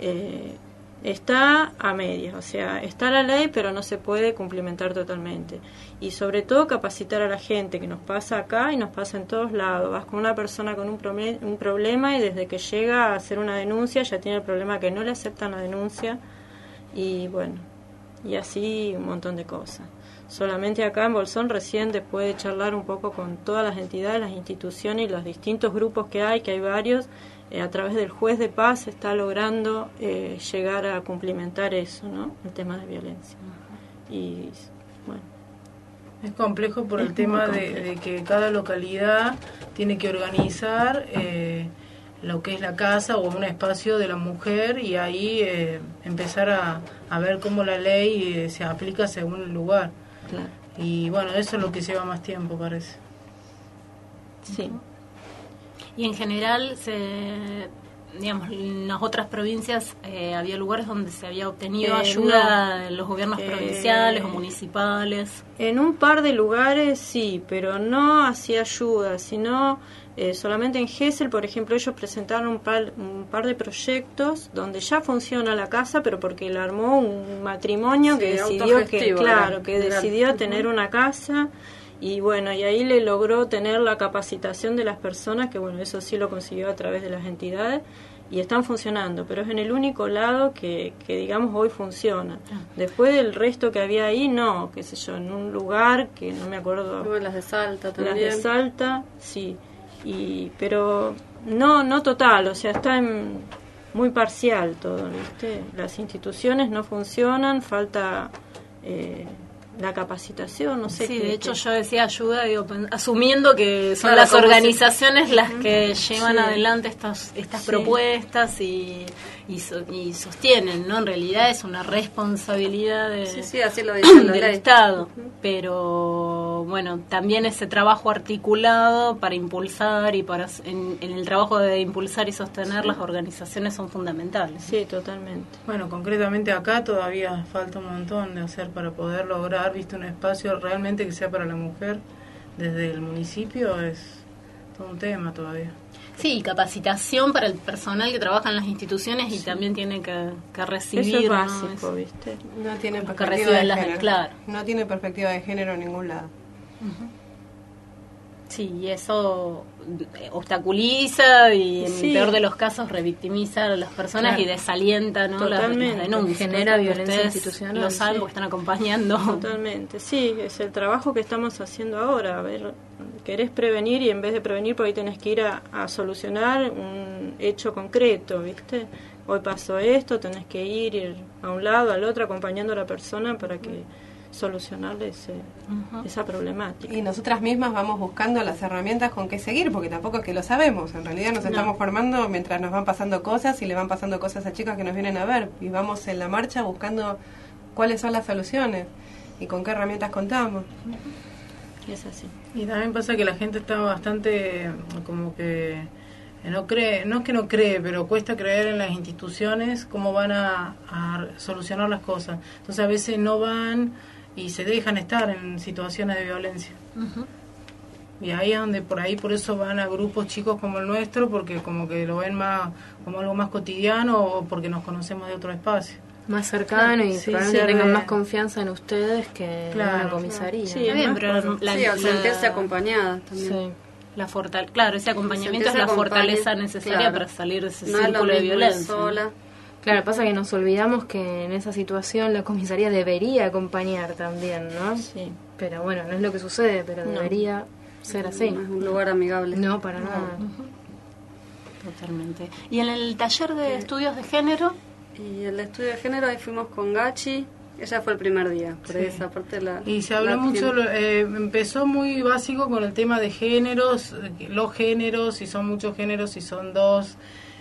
Eh, está a medias, o sea, está la ley, pero no se puede cumplimentar totalmente. Y sobre todo capacitar a la gente, que nos pasa acá y nos pasa en todos lados. Vas con una persona con un, un problema y desde que llega a hacer una denuncia ya tiene el problema que no le aceptan la denuncia y bueno, y así un montón de cosas. Solamente acá en Bolsón recién después de charlar un poco con todas las entidades, las instituciones y los distintos grupos que hay, que hay varios, eh, a través del juez de paz se está logrando eh, llegar a cumplimentar eso, ¿no? El tema de violencia. Y bueno. Es complejo por Es el tema de, que cada localidad tiene que organizar eh, lo que es la casa o un espacio de la mujer y ahí eh, empezar a, a ver cómo la ley eh, se aplica según el lugar. Claro. Y bueno, eso es lo que lleva más tiempo, parece. Sí. Y en general, se, digamos, en las otras provincias eh, había lugares donde se había obtenido Eh, ayuda no. de los gobiernos Eh, provinciales o municipales. En un par de lugares sí, pero no hacía ayuda, sino eh, solamente en Gesell, por ejemplo, ellos presentaron un par, un par de proyectos donde ya funciona la casa, pero porque la armó un matrimonio Sí, que decidió que, claro, que decidió tener una casa y bueno, y ahí le logró tener la capacitación de las personas, que bueno, eso sí lo consiguió a través de las entidades y están funcionando, pero es en el único lado que, que digamos hoy funciona. Después del resto que había ahí, no, qué sé yo, en un lugar que no me acuerdo. Bueno, las de Salta Las también. de Salta, sí, y pero no no total, o sea, está en muy parcial todo, ¿viste? Las instituciones no funcionan, falta eh, la capacitación, no sé. Sí, qué- de hecho qué- yo decía ayuda, digo, asumiendo que son Claro, las organizaciones las que llevan Sí. adelante estas, estas Sí. propuestas y, y, so- y sostienen, ¿no? En realidad es una responsabilidad de, Sí, sí, así lo del ley. Estado, pero pero bueno, también ese trabajo articulado para impulsar y para en, en el trabajo de impulsar y sostener las organizaciones son fundamentales. Sí, totalmente. Bueno, concretamente acá todavía falta un montón de hacer para poder lograr, viste, un espacio realmente que sea para la mujer desde el municipio es todo un tema todavía. Sí, capacitación para el personal que trabaja en las instituciones y también tiene que, que recibir. Eso es ¿no? básico, ¿viste? No tiene perspectiva de género. claro. No tiene perspectiva de género en ningún lado. Sí, y eso eh, obstaculiza y en Sí. el peor de los casos revictimiza a las personas Claro. y desalienta ¿no? las, denuncias. Genera violencia institucional, Lo saben sí. porque están acompañando. Totalmente, sí, es el trabajo que estamos haciendo ahora. A ver, querés prevenir y en vez de prevenir, por ahí tenés que ir a, a solucionar un hecho concreto, ¿viste? Hoy pasó esto, tenés que ir, ir a un lado, al otro, acompañando a la persona para que solucionarle ese, esa problemática. Y nosotras mismas vamos buscando las herramientas con qué seguir, porque tampoco es que lo sabemos. En realidad nos No. estamos formando mientras nos van pasando cosas y le van pasando cosas a chicas que nos vienen a ver. Y vamos en la marcha buscando cuáles son las soluciones y con qué herramientas contamos. Es así. Y también pasa que la gente está bastante como que eh, no cree, no es que no cree, pero cuesta creer en las instituciones cómo van a, a solucionar las cosas. Entonces a veces no van y se dejan estar en situaciones de violencia. Y ahí es donde por ahí por eso van a grupos chicos como el nuestro, porque como que lo ven más como algo más cotidiano o porque nos conocemos de otro espacio. Más cercano y Sí, probablemente tengan más confianza en ustedes que en una comisaría. Sí, bien, pero la, Sí, al la- acompañada también. Sí. La fortal claro, ese acompañamiento es la fortaleza necesaria claro. para salir de ese No es lo círculo de violencia. sola. Claro, pasa que nos olvidamos que en esa situación la comisaría debería acompañar también, ¿no? Sí. Pero bueno, no es lo que sucede, pero No. debería ser así. No es un lugar amigable. No, para nada. Totalmente. ¿Y en el taller de estudios de género? Y el estudio de género ahí fuimos con Gachi. Ella fue el primer día, por Sí. esa parte la... Y se habló mucho, lo- eh, empezó muy básico con el tema de géneros, los géneros, si son muchos géneros, si son dos.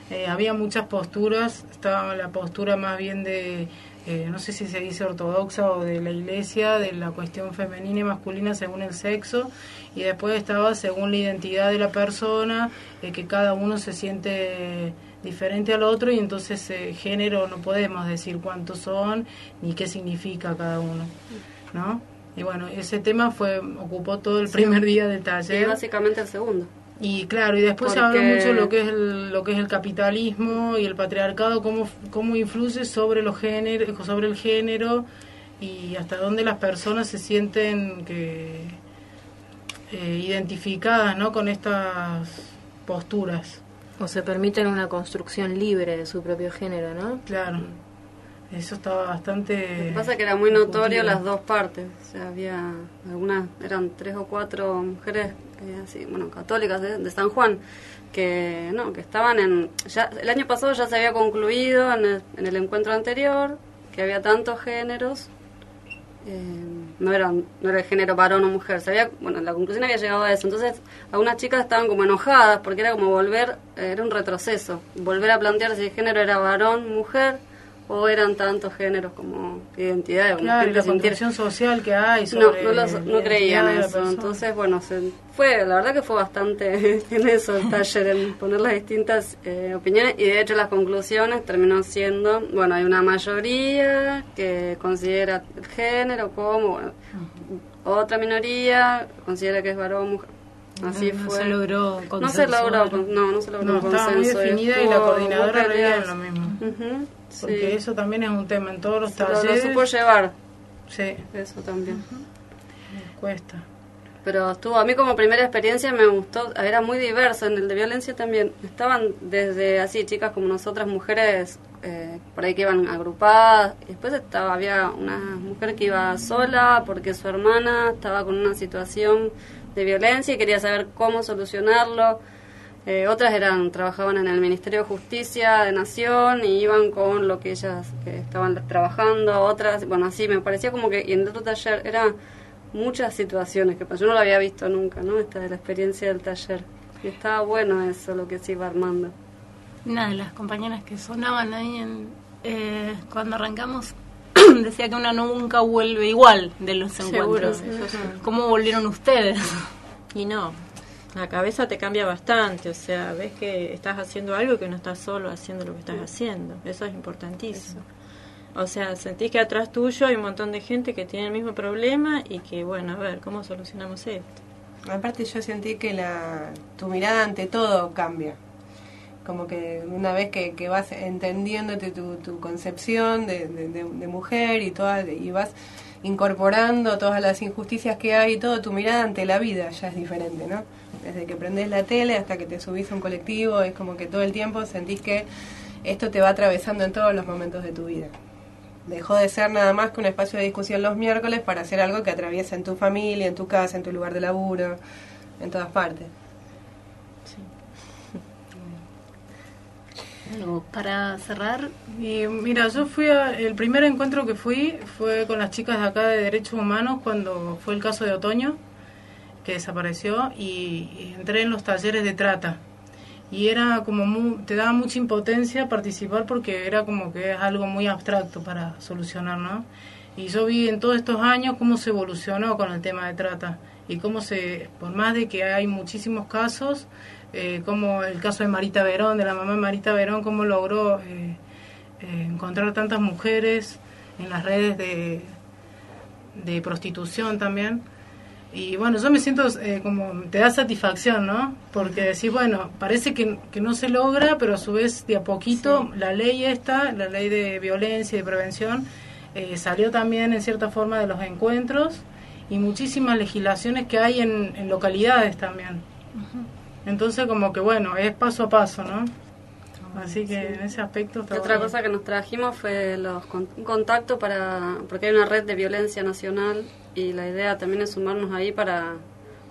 Eh, había muchas posturas, estaba la postura más bien de, eh, no sé si se dice ortodoxa o de la iglesia, de la cuestión femenina y masculina según el sexo, y después estaba según la identidad de la persona, eh, que cada uno se siente diferente al otro y entonces eh, género no podemos decir cuántos son ni qué significa cada uno, ¿no? Y bueno, ese tema fue ocupó todo el primer día del taller. básicamente el segundo. Y claro, y después se Porque- mucho lo que es el, lo que es el capitalismo y el patriarcado, cómo, cómo influye sobre los géneros, sobre el género y hasta dónde las personas se sienten que eh, identificadas, ¿no? con estas posturas. O se permiten una construcción libre de su propio género, ¿no? Claro. Eso estaba bastante Lo que pasa es que era muy notorio las dos partes. O sea, había algunas, eran tres o cuatro mujeres, eh, así, bueno, católicas de, de San Juan, que no, que estaban en... Ya, el año pasado ya se había concluido en el, en el encuentro anterior que había tantos géneros. eh, no, eran, no era el género varón o mujer. Se había, bueno, la conclusión había llegado a eso. Entonces, algunas chicas estaban como enojadas porque era como volver, eh, era un retroceso. Volver a plantear si el género era varón, mujer o eran tantos géneros como identidades. Claro, la construcción social que hay no, sobre no, lo- la no creían eso. Entonces, bueno, se, fue, la verdad que fue bastante en eso el taller, en poner las distintas eh, opiniones. Y de hecho, las conclusiones terminó siendo: bueno, hay una mayoría que considera el género como, bueno, otra minoría considera que es varón o mujer. Así No fue. se logró No se logró, no, no se logró No, un estaba muy consenso. definida y la coordinadora lo mismo. Porque sí. eso también es un tema en todos los Se lo- talleres. lo supo llevar. Sí. Eso también. Cuesta. Pero estuvo, a mí como primera experiencia me gustó, era muy diverso, en el de violencia también. Estaban desde así chicas como nosotras, mujeres eh, por ahí que iban agrupadas. Y después estaba, había una mujer que iba sola porque su hermana estaba con una situación de violencia y quería saber cómo solucionarlo. Eh, otras eran trabajaban en el Ministerio de Justicia de Nación y iban con lo que ellas eh, estaban trabajando. Otras, bueno, así me parecía como que y en el otro taller era muchas situaciones que. Yo no lo había visto nunca, ¿no? Esta de la experiencia del taller. Y estaba bueno eso, lo que se iba armando. Una de las compañeras que sonaban ahí en, eh, cuando arrancamos decía que una nunca vuelve igual de los Seguro, encuentros. sí. ¿Cómo volvieron ustedes? Y no, la cabeza te cambia bastante, o sea, ves que estás haciendo algo y que no estás solo haciendo lo que estás haciendo. Eso es importantísimo. O sea, sentís que atrás tuyo hay un montón de gente que tiene el mismo problema y que, bueno, a ver, ¿cómo solucionamos esto? Aparte yo sentí que la, tu mirada ante todo cambia. Como que una vez que, que vas entendiéndote tu, tu concepción de, de- de- de mujer y, toda, y vas incorporando todas las injusticias que hay y todo, tu mirada ante la vida ya es diferente, ¿no? Desde que prendes la tele hasta que te subís a un colectivo, es como que todo el tiempo sentís que esto te va atravesando en todos los momentos de tu vida. Dejó de ser nada más que un espacio de discusión los miércoles para hacer algo que atraviesa en tu familia, en tu casa, en tu lugar de laburo, en todas partes. Bueno, para cerrar, Y mira, yo fui a, el primer encuentro que fui fue con las chicas de acá de Derechos Humanos cuando fue el caso de Otoño, que desapareció, y, entré en los talleres de trata. Y era como, mu- te daba mucha impotencia participar porque era como que es algo muy abstracto para solucionar, ¿no? Y yo vi en todos estos años cómo se evolucionó con el tema de trata y cómo se, por más de que hay muchísimos casos, eh, como el caso de Marita Verón, de la mamá de Marita Verón, cómo logró eh, eh, encontrar tantas mujeres en las redes de, de prostitución también. Y bueno, yo me siento eh, como, te da satisfacción, ¿no? Porque decís, bueno, parece que, que no se logra, pero a su vez de a poquito la ley esta, la ley de violencia y de prevención, eh, salió también en cierta forma de los encuentros y muchísimas legislaciones que hay en, en localidades también. Entonces como que bueno, es paso a paso, ¿no? Así que en ese aspecto está otra bueno. cosa que nos trajimos fue los con- un contacto para porque hay una red de violencia nacional y la idea también es sumarnos ahí para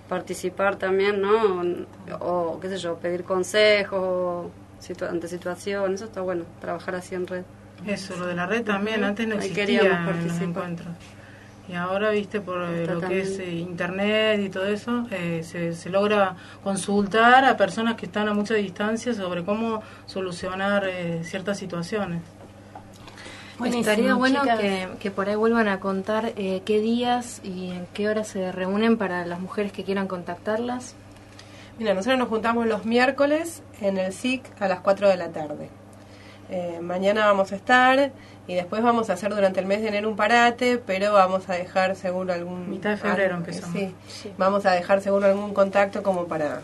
participar también, ¿no? O, o, qué sé yo, pedir consejos situa- ante situaciones, eso está bueno, trabajar así en red. Eso, lo de la red también, antes no existía en los encuentros. Y ahora, viste, por eh, Está lo que es eh, internet y todo eso, eh, se, se logra consultar a personas que están a mucha distancia sobre cómo solucionar eh, ciertas situaciones. Buenísimo, Estaría bueno que, que por ahí vuelvan a contar eh, qué días y en qué horas se reúnen para las mujeres que quieran contactarlas. Mira, nosotros nos juntamos los miércoles en el SIC a las 4 de la tarde. Eh, mañana vamos a estar y después vamos a hacer durante el mes de enero un parate, pero vamos a dejar seguro algún... Mitad de febrero ah, empezamos. Sí, vamos a dejar seguro algún contacto como para...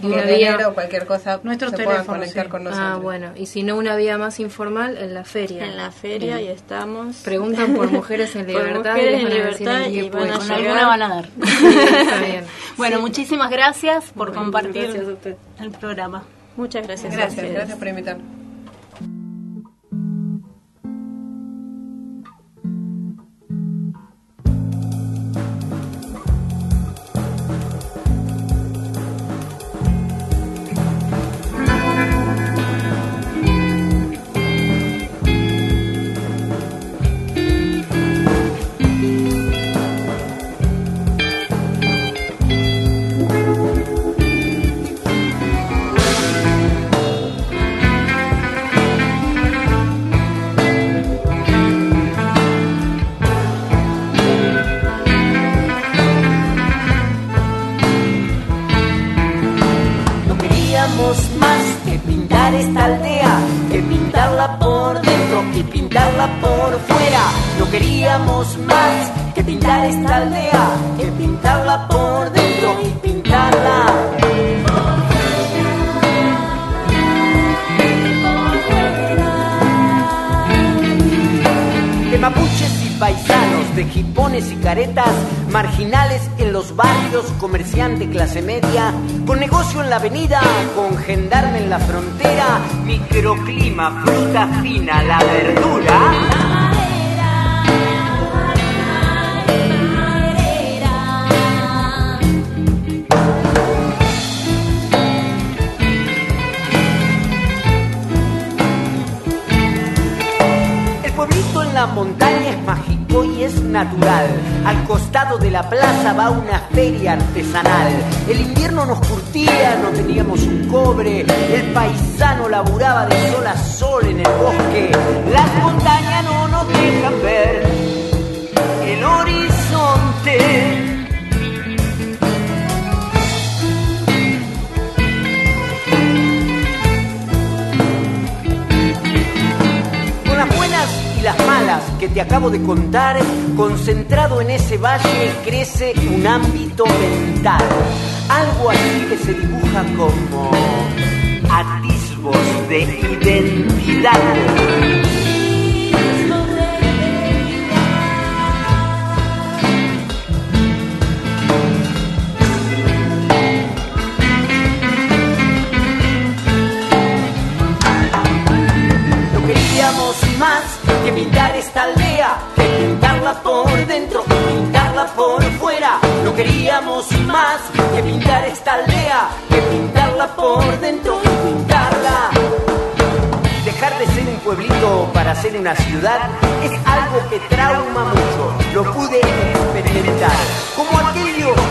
Y una vía- enero o cualquier cosa Nuestros se puedan teléfonos, conectar sí. con nosotros. Ah, bueno. Y si no, una vía más informal en la feria. En la feria Bien. y estamos... Preguntan por mujeres en Por libertad. mujeres y en libertad en qué y van a llegar. alguna van a dar. Está bien. Bueno, muchísimas gracias por Bueno, compartir gracias el programa. Muchas gracias. a Gracias, gracias por invitarme. En la avenida, con gendarme en la frontera, microclima, fruta fina, la verdura. De la plaza va una feria artesanal. El invierno nos curtía, no teníamos un cobre. El paisano laburaba de sol a sol en el bosque. Las montañas no nos dejan ver el horizonte. Que te acabo de contar, concentrado en ese valle crece un ámbito mental. Algo así que se dibuja como atisbos de identidad. Queríamos más que pintar esta aldea, que pintarla por dentro y pintarla. Dejar de ser un pueblito para ser una ciudad es algo que trauma mucho. Lo pude experimentar. Como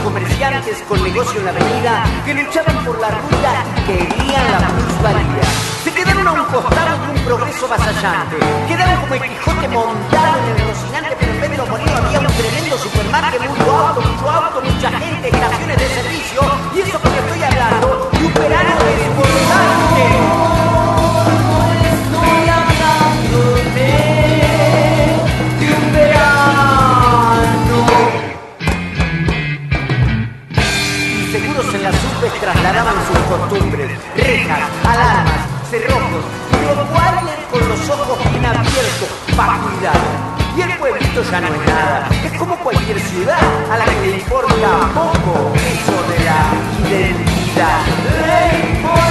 comerciantes con negocio en la avenida que luchaban por la ruta y querían la plusvalía. Se quedaron a un costado de un progreso avasallante. Quedaron como el Quijote montado en el Rocinante, pero en los molinos había un tremendo supermarket, mucho auto, mucho auto, mucha gente, estaciones de servicio. Y eso porque estoy hablando de un verano. Trasladaban sus costumbres, rejas, alarmas, cerrojos, y los guardias con los ojos bien abiertos para cuidar. Y el pueblito ya no es nada, es como cualquier ciudad a la que le importa poco eso de la identidad.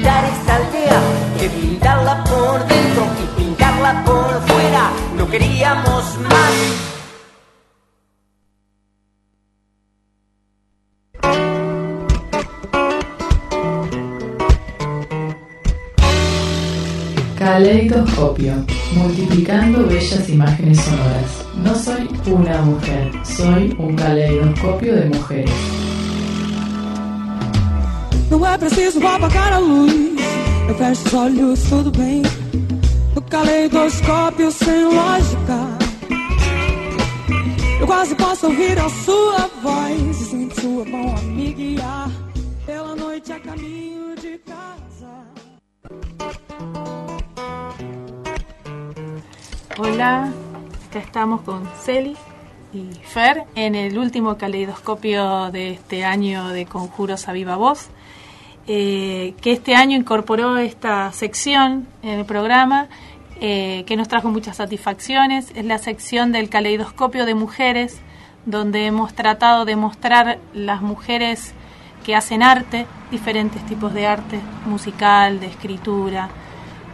Pintar esta aldea, que pintarla por dentro y pintarla por fuera. No queríamos más. Caleidoscopio, multiplicando bellas imágenes sonoras. No soy una mujer, soy un caleidoscopio de mujeres. Não é preciso apagar a luz. Eu fecho os olhos, tudo bem. No caleidoscópio sem lógica. Eu quase posso ouvir a sua voz. E sinto sua mão a me guiar. Pela noite a caminho de casa. Hola, acá estamos con Celi y Fer en el último caleidoscopio de este año de Conjuros a Viva Voz, eh, que este año incorporó esta sección en el programa eh, que nos trajo muchas satisfacciones. Es la sección del caleidoscopio de mujeres, donde hemos tratado de mostrar las mujeres que hacen arte, diferentes tipos de arte, musical, de escritura.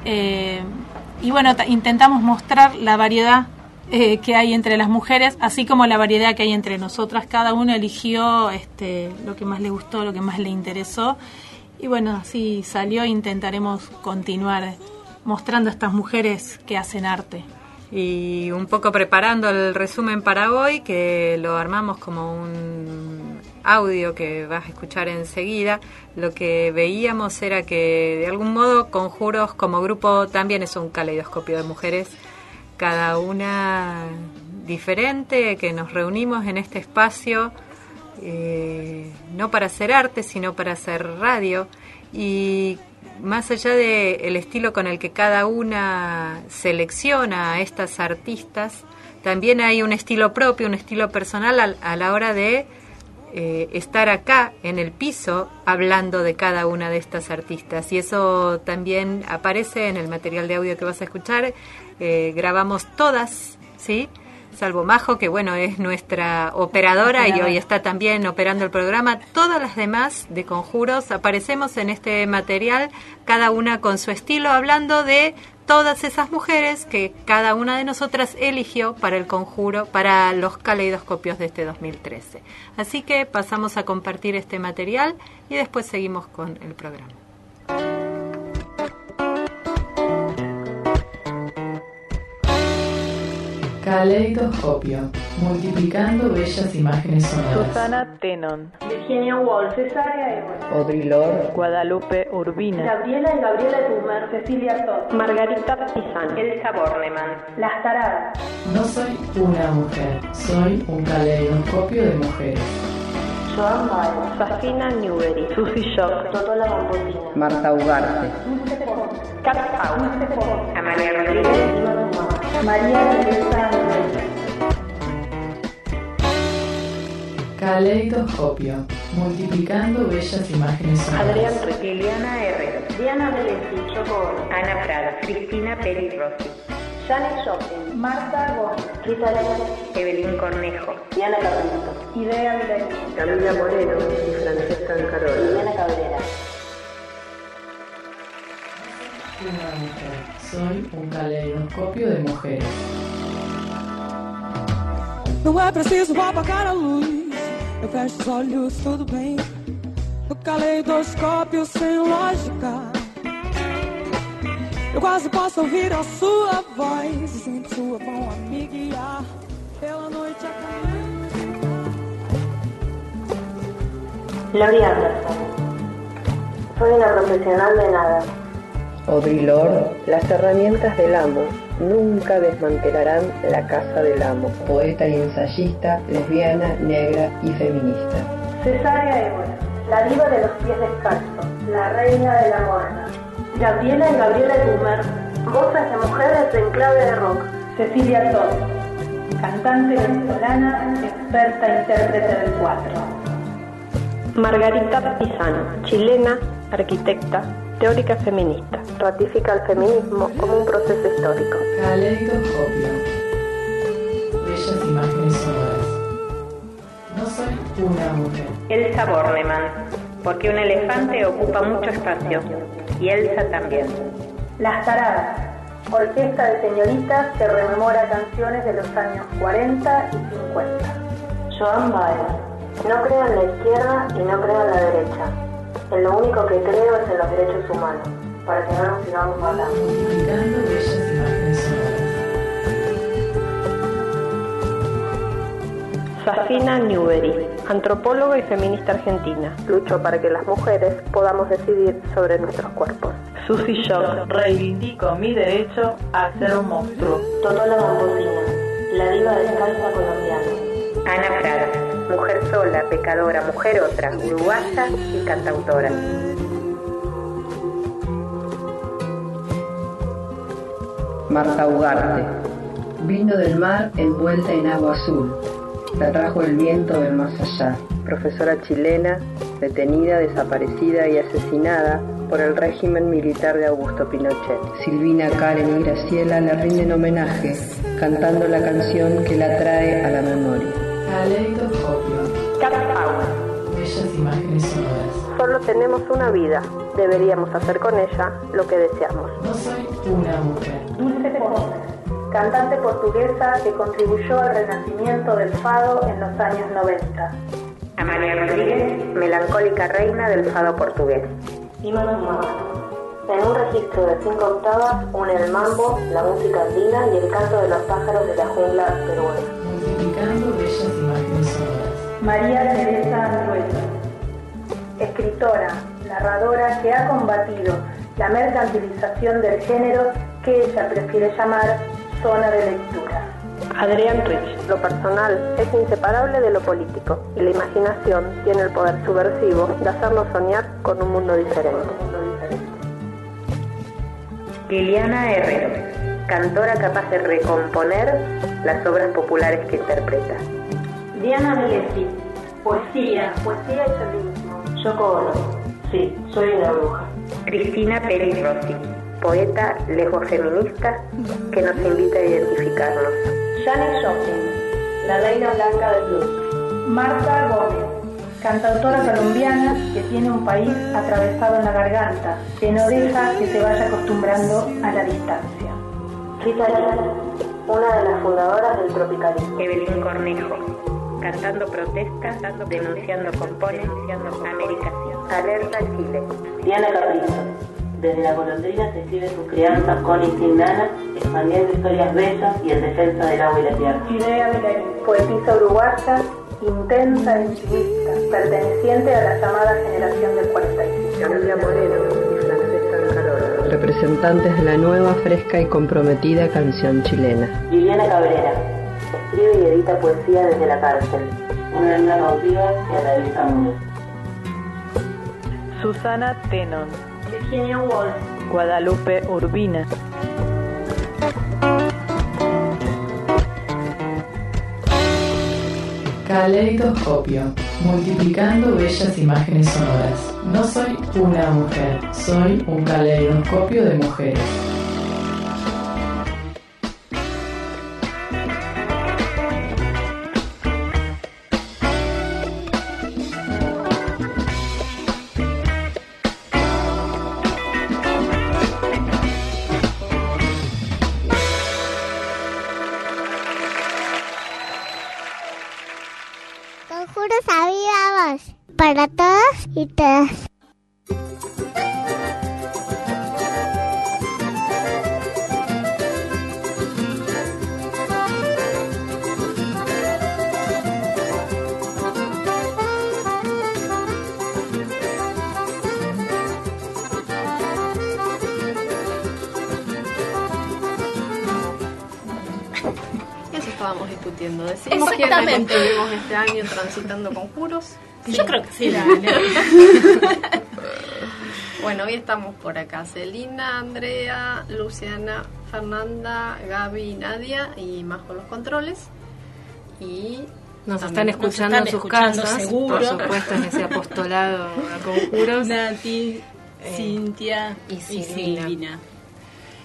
eh, y bueno, ta- intentamos mostrar la variedad que hay entre las mujeres, así como la variedad que hay entre nosotras. Cada uno eligió este, lo que más le gustó, lo que más le interesó. Y bueno, así salió intentaremos continuar mostrando a estas mujeres que hacen arte. y un poco preparando el resumen para hoy, que lo armamos como un audio que vas a escuchar enseguida, lo que veíamos era que de algún modo Conjuros como grupo también es un caleidoscopio de mujeres, cada una diferente, que nos reunimos en este espacio, eh, no para hacer arte, sino para hacer radio. Y más allá del el estilo con el que cada una selecciona a estas artistas, también hay un estilo propio, un estilo personal al- a, la hora de eh, estar acá en el piso hablando de cada una de estas artistas. Y eso también aparece en el material de audio que vas a escuchar. Eh, grabamos todas, ¿sí? Salvo Majo, que bueno, es nuestra operadora y hoy está también operando el programa. Todas las demás de conjuros aparecemos en este material, cada una con su estilo, hablando de todas esas mujeres que cada una de nosotras eligió para el conjuro, para los caleidoscopios de este 2013. Así que pasamos a compartir este material y después seguimos con el programa. Caleidoscopio, multiplicando bellas imágenes sonoras. Susana Tenon, Virginia Woolf, Cesárea Audre Lorde, Guadalupe Urbina, Gabriela y Gabriela Tumer, Cecilia Todd, Margarita Pizan, Elsa Bornemann, Las Taradas, No soy una mujer, soy un caleidoscopio de mujeres. Joan Baez, Safina Newbery, Susie Shock, Totola Bambotina, Marta Ugarte, Cat Pons, Amalia Rodríguez, María Caleidoscopio, multiplicando bellas imágenes sonoras. Adrián Liliana Herrero, Diana Belletti, Choco Ana Prada, Cristina Peri Rossi, Janet Joplin, Marta Gómez, Rita López, Evelyn Cornejo, Diana Carrito, Idea Villarino, Camila Moreno y Francesca Ancaroli. Liliana Cabrera. Una mujer, soy un caleidoscopio de mujeres. Não é preciso apagar a luz. Eu fecho os olhos, tudo bem. O caleidoscópio sem lógica. Eu quase posso ouvir a sua voz. E sempre sua mão a me guiar pela noite a Lori Anderson. Soy una profesional de nada. Audre Lorde, las herramientas del amo nunca desmantelarán la casa del amo. Poeta y ensayista, lesbiana, negra y feminista. Cesárea Évora, la diva de los pies descalzos, la reina de la morna. Gabriela y Gabriela Tumer, voces de mujeres en clave de rock. Cecilia Todd, cantante venezolana, experta intérprete del cuatro. Margarita Pisano, chilena, arquitecta, teórica feminista. Ratifica el feminismo como un proceso histórico. Caleidoscopio, bellas imágenes sonoras. No soy una mujer. Elsa Bornemann, porque un elefante ocupa mucho espacio. Y Elsa también. Las Taradas, orquesta de señoritas que rememora canciones de los años 40 y 50. Joan Baez, no creo en la izquierda y no creo en la derecha. En lo único que creo es en los derechos humanos, para que no nos sigamos matando. Safina Newbery, antropóloga y feminista argentina. Lucho para que las mujeres podamos decidir sobre nuestros cuerpos. Susie Shock, reivindico mi derecho a ser un monstruo. Totola Bambotina, la diva descalza colombiana. Ana Prada, mujer sola, pecadora, mujer otra, uruguaya y cantautora. Marta Ugarte, vino del mar envuelta en agua azul, la trajo el viento del más allá. Profesora chilena, detenida, desaparecida y asesinada por el régimen militar de Augusto Pinochet. Silvina, Karen y Graciela le rinden homenaje cantando la canción que la trae a la memoria. Caleidoscopio, bellas imágenes sonoras. Solo tenemos una vida, deberíamos hacer con ella lo que deseamos. No soy una mujer. Dulce Pons, cantante portuguesa que contribuyó al renacimiento del fado en los años 90. Amalia Rodríguez, melancólica reina del fado portugués. Dumar. En un registro de cinco octavas une el mambo, la música andina y el canto de los pájaros de la jungla peruana. María Teresa Andrueto, escritora, narradora que ha combatido la mercantilización del género que ella prefiere llamar zona de lectura. Adrián Rich, lo personal es inseparable de lo político y la imaginación tiene el poder subversivo de hacernos soñar con un mundo diferente. Liliana Herrero, cantora capaz de recomponer las obras populares que interpreta. Diana Milesi, poesía, poesía y feminismo. Yoko Ono, sí, soy una bruja. Cristina Pérez Rossi, poeta feminista que nos invita a identificarnos. Janet Joplin, la reina blanca del blues. Marta Gómez, cantautora colombiana que tiene un país atravesado en la garganta, que no deja que se vaya acostumbrando a la distancia. Rita Lee, una de las fundadoras del tropicalismo. Evelyn Cornejo, cantando protesta, denunciando compone, americación. Alerta Chile. Diana Caprizo. Desde la golondrina se escribe sus crianzas con y sin nana, expandiendo historias bellas y en defensa del agua y la tierra. Idea Vilarín, poetisa uruguaya, intensa e intimista, perteneciente a la llamada generación del 45. Gabriela Moreno y Francesca Carola, representantes de la nueva, fresca y comprometida canción chilena. Liliana Cabrera. Escribe y edita poesía desde la cárcel. Una alumna cautiva que atraviesa mundos. Susana Tenon. Virginia Woolf. Guadalupe Urbina. Caleidoscopio, multiplicando bellas imágenes sonoras. No soy una mujer, soy un caleidoscopio de mujeres. Exactamente. estuvimos este año transitando conjuros. Yo creo que sí. bueno, hoy estamos por acá. Celina, Andrea, Luciana, Fernanda, Gaby, Nadia y más con los controles. Y Nos también están escuchando en sus escuchando casas, seguro. por supuesto, en ese apostolado a conjuros. Nati, Eh, Cintia y y Silvina. Silvina.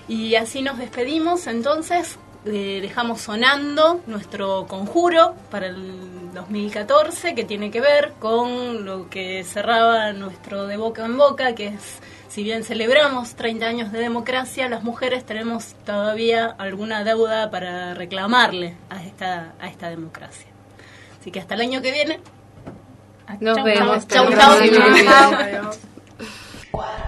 Y así nos despedimos, entonces eh, dejamos sonando nuestro conjuro para el 2014 que tiene que ver con lo que cerraba nuestro de boca en boca, que es, si bien celebramos 30 años de democracia, las mujeres tenemos todavía alguna deuda para reclamarle a esta, a esta democracia. Así que hasta el año que viene. Nos Chau, vemos. chau, chau, chau,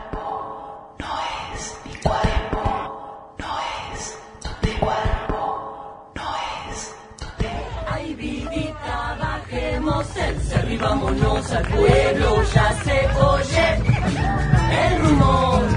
y vámonos al pueblo. Ya se oye el rumor.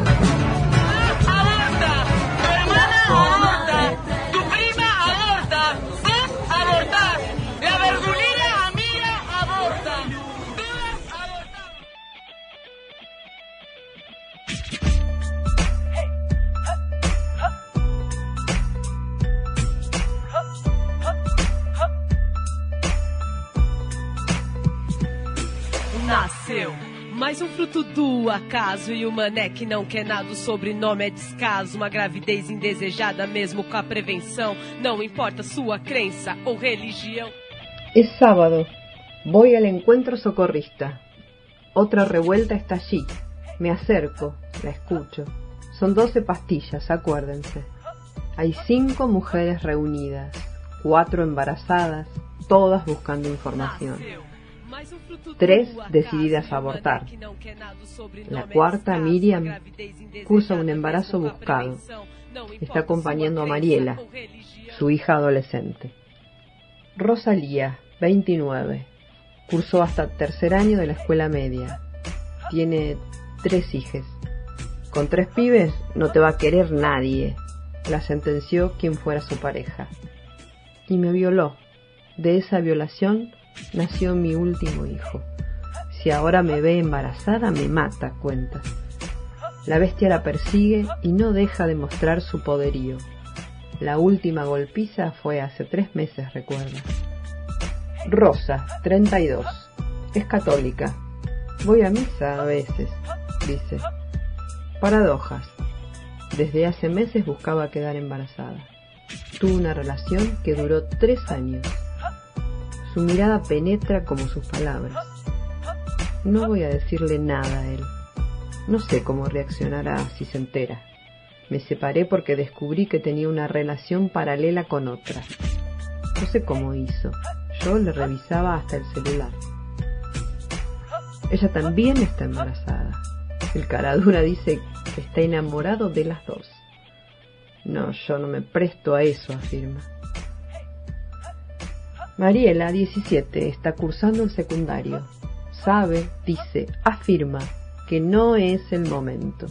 Mais um fruto do acaso e o mané que não quer nada, o sobrenome é descaso. Uma gravidez indesejada, mesmo com a prevenção. Não importa sua crença ou religião. Es sábado. Voy al encuentro socorrista. Otra revuelta está allí. Me acerco, la escucho. Son doce pastillas, acuérdense. Hay cinco mujeres reunidas, cuatro embarazadas, todas buscando información. Tres decididas a abortar. La cuarta, Miriam, cursa un embarazo buscado. Está acompañando a Mariela, su hija adolescente. Rosalía, 29. Cursó hasta tercer año de la escuela media. Tiene tres hijes. Con tres pibes no te va a querer nadie, la sentenció quien fuera su pareja. Y me violó. De esa violación nació mi último hijo. Si ahora me ve embarazada, me mata, cuenta. La bestia la persigue y no deja de mostrar su poderío. La última golpiza fue hace tres meses, recuerda. Rosa, 32. Es católica. Voy a misa a veces, dice. Paradojas. Desde hace meses buscaba quedar embarazada. Tuvo una relación que duró tres años. Su mirada penetra como sus palabras. No voy a decirle nada a él. No sé cómo reaccionará si se entera. Me separé porque descubrí que tenía una relación paralela con otra. No sé cómo hizo. Yo le revisaba hasta el celular. Ella también está embarazada. El caradura dice que está enamorado de las dos. No, yo no me presto a eso, afirma. Mariela, 17, está cursando el secundario. Sabe, dice, afirma que no es el momento.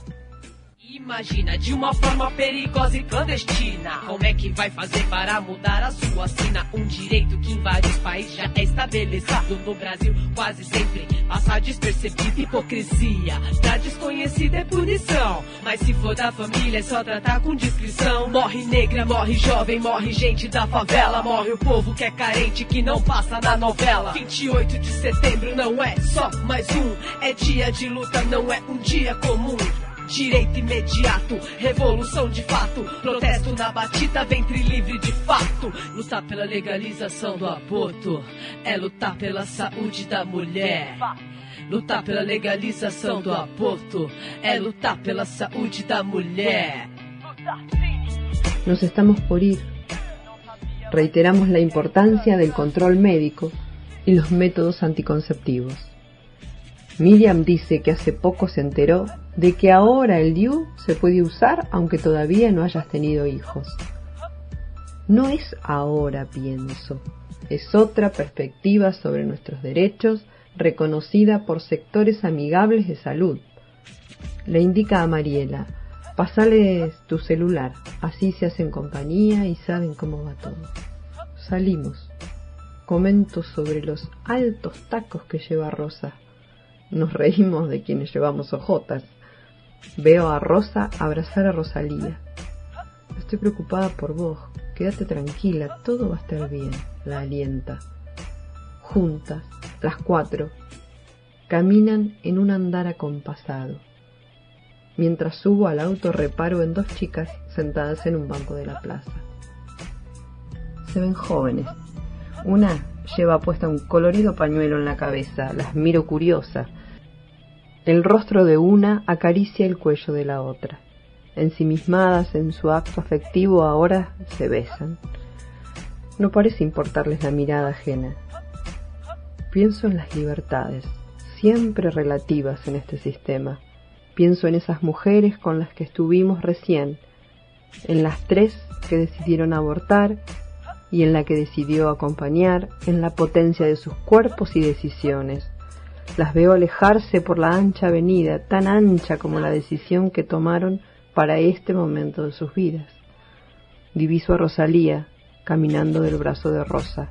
Imagina de uma forma perigosa e clandestina. Como é que vai fazer para mudar a sua sina? Um direito que em vários países já é estabelecido. No Brasil, quase sempre passa despercebido. Hipocrisia, pra desconhecida é punição. Mas se for da família, é só tratar com discrição. Morre negra, morre jovem, morre gente da favela. Morre o povo que é carente, que não passa na novela. 28 de setembro não é só mais um. É dia de luta, não é um dia comum. Direito imediato, revolução de fato. Protesto na batida, ventre livre de fato. Lutar pela legalização do aborto é lutar pela saúde da mulher. Lutar pela legalização do aborto é lutar pela saúde da mulher. Nos estamos por ir. Reiteramos la importancia del control médico y los métodos anticonceptivos. Miriam dice que hace poco se enteró de que ahora el DIU se puede usar aunque todavía no hayas tenido hijos. No es ahora, pienso, es otra perspectiva sobre nuestros derechos reconocida por sectores amigables de salud. Le indica a Mariela, pasales tu celular, así se hacen compañía y saben cómo va todo. Salimos. Comento sobre los altos tacos que lleva Rosa. Nos reímos de quienes llevamos ojotas. Veo a Rosa abrazar a Rosalía. Estoy preocupada por vos. Quédate tranquila, todo va a estar bien. La alienta. Juntas, las cuatro, caminan en un andar acompasado. Mientras subo al auto reparo en dos chicas sentadas en un banco de la plaza. Se ven jóvenes. Una lleva puesta un colorido pañuelo en la cabeza. Las miro curiosa. El rostro de una acaricia el cuello de la otra. Ensimismadas en su acto afectivo ahora se besan. No parece importarles la mirada ajena. Pienso en las libertades, siempre relativas en este sistema. Pienso en esas mujeres con las que estuvimos recién, en las tres que decidieron abortar y en la que decidió acompañar, en la potencia de sus cuerpos y decisiones. Las veo alejarse por la ancha avenida, tan ancha como la decisión que tomaron para este momento de sus vidas. Diviso a Rosalía caminando del brazo de Rosa.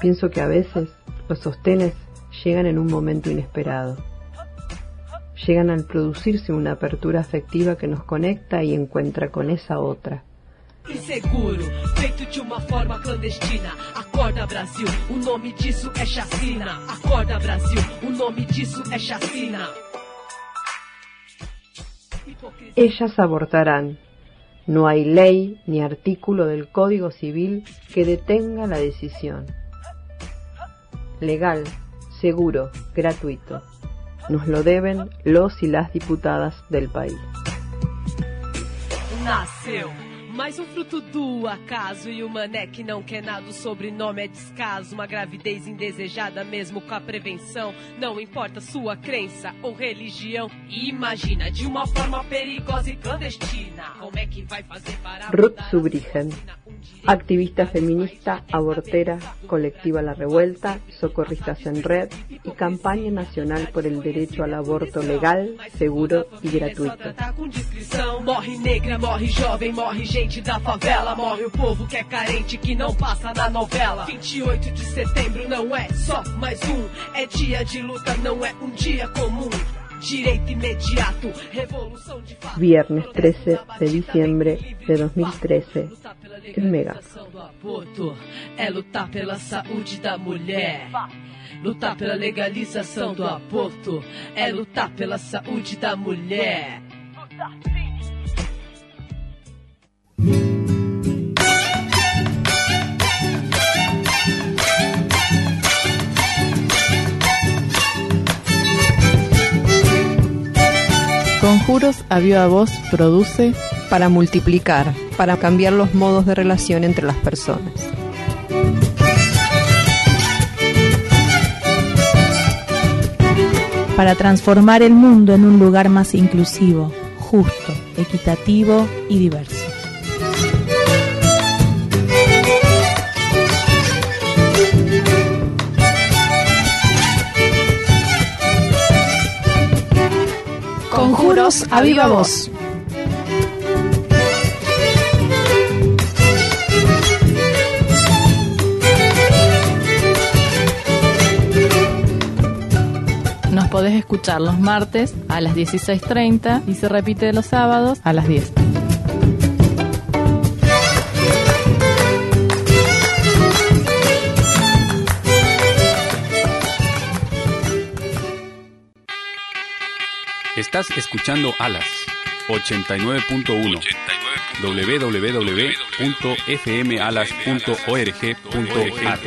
Pienso que a veces los sostenes llegan en un momento inesperado. Llegan al producirse una apertura afectiva que nos conecta y encuentra con esa otra. Inseguro, feito de uma forma clandestina. Acorda Brasil, o nome disso é chacina. Acorda Brasil, o nome disso é chacina. Ellas abortarán. No hay ley ni artículo del Código Civil que detenga la decisión. Legal, seguro, gratuito. Nos lo deben los y las diputadas del país. Nasceu. Mais um fruto do acaso e o mané que não quer nada, o sobrenome é descaso. Uma gravidez indesejada, mesmo com a prevenção. Não importa sua crença ou religião. Imagina de uma forma perigosa e clandestina. Como é que vai fazer para Subrigen, activista feminista, abortera, colectiva La Revuelta, socorristas en red y campaña nacional por el derecho al aborto legal, seguro y gratuito. Direito imediato, revolução de fato. Viernes 13 de diciembre de 2013. El Mega. É lutar pela saúde da mulher. Lutar pela legalização do aborto é lutar pela saúde da mulher. Lutar sim. Conjuros a Viva Voz produce para multiplicar, para cambiar los modos de relación entre las personas. Para transformar el mundo en un lugar más inclusivo, justo, equitativo y diverso. Conjuros a viva voz. Nos podés escuchar los martes a las 16.30 y se repite los sábados a las 10. Estás escuchando Alas 89.1 www.fmalas.org.ar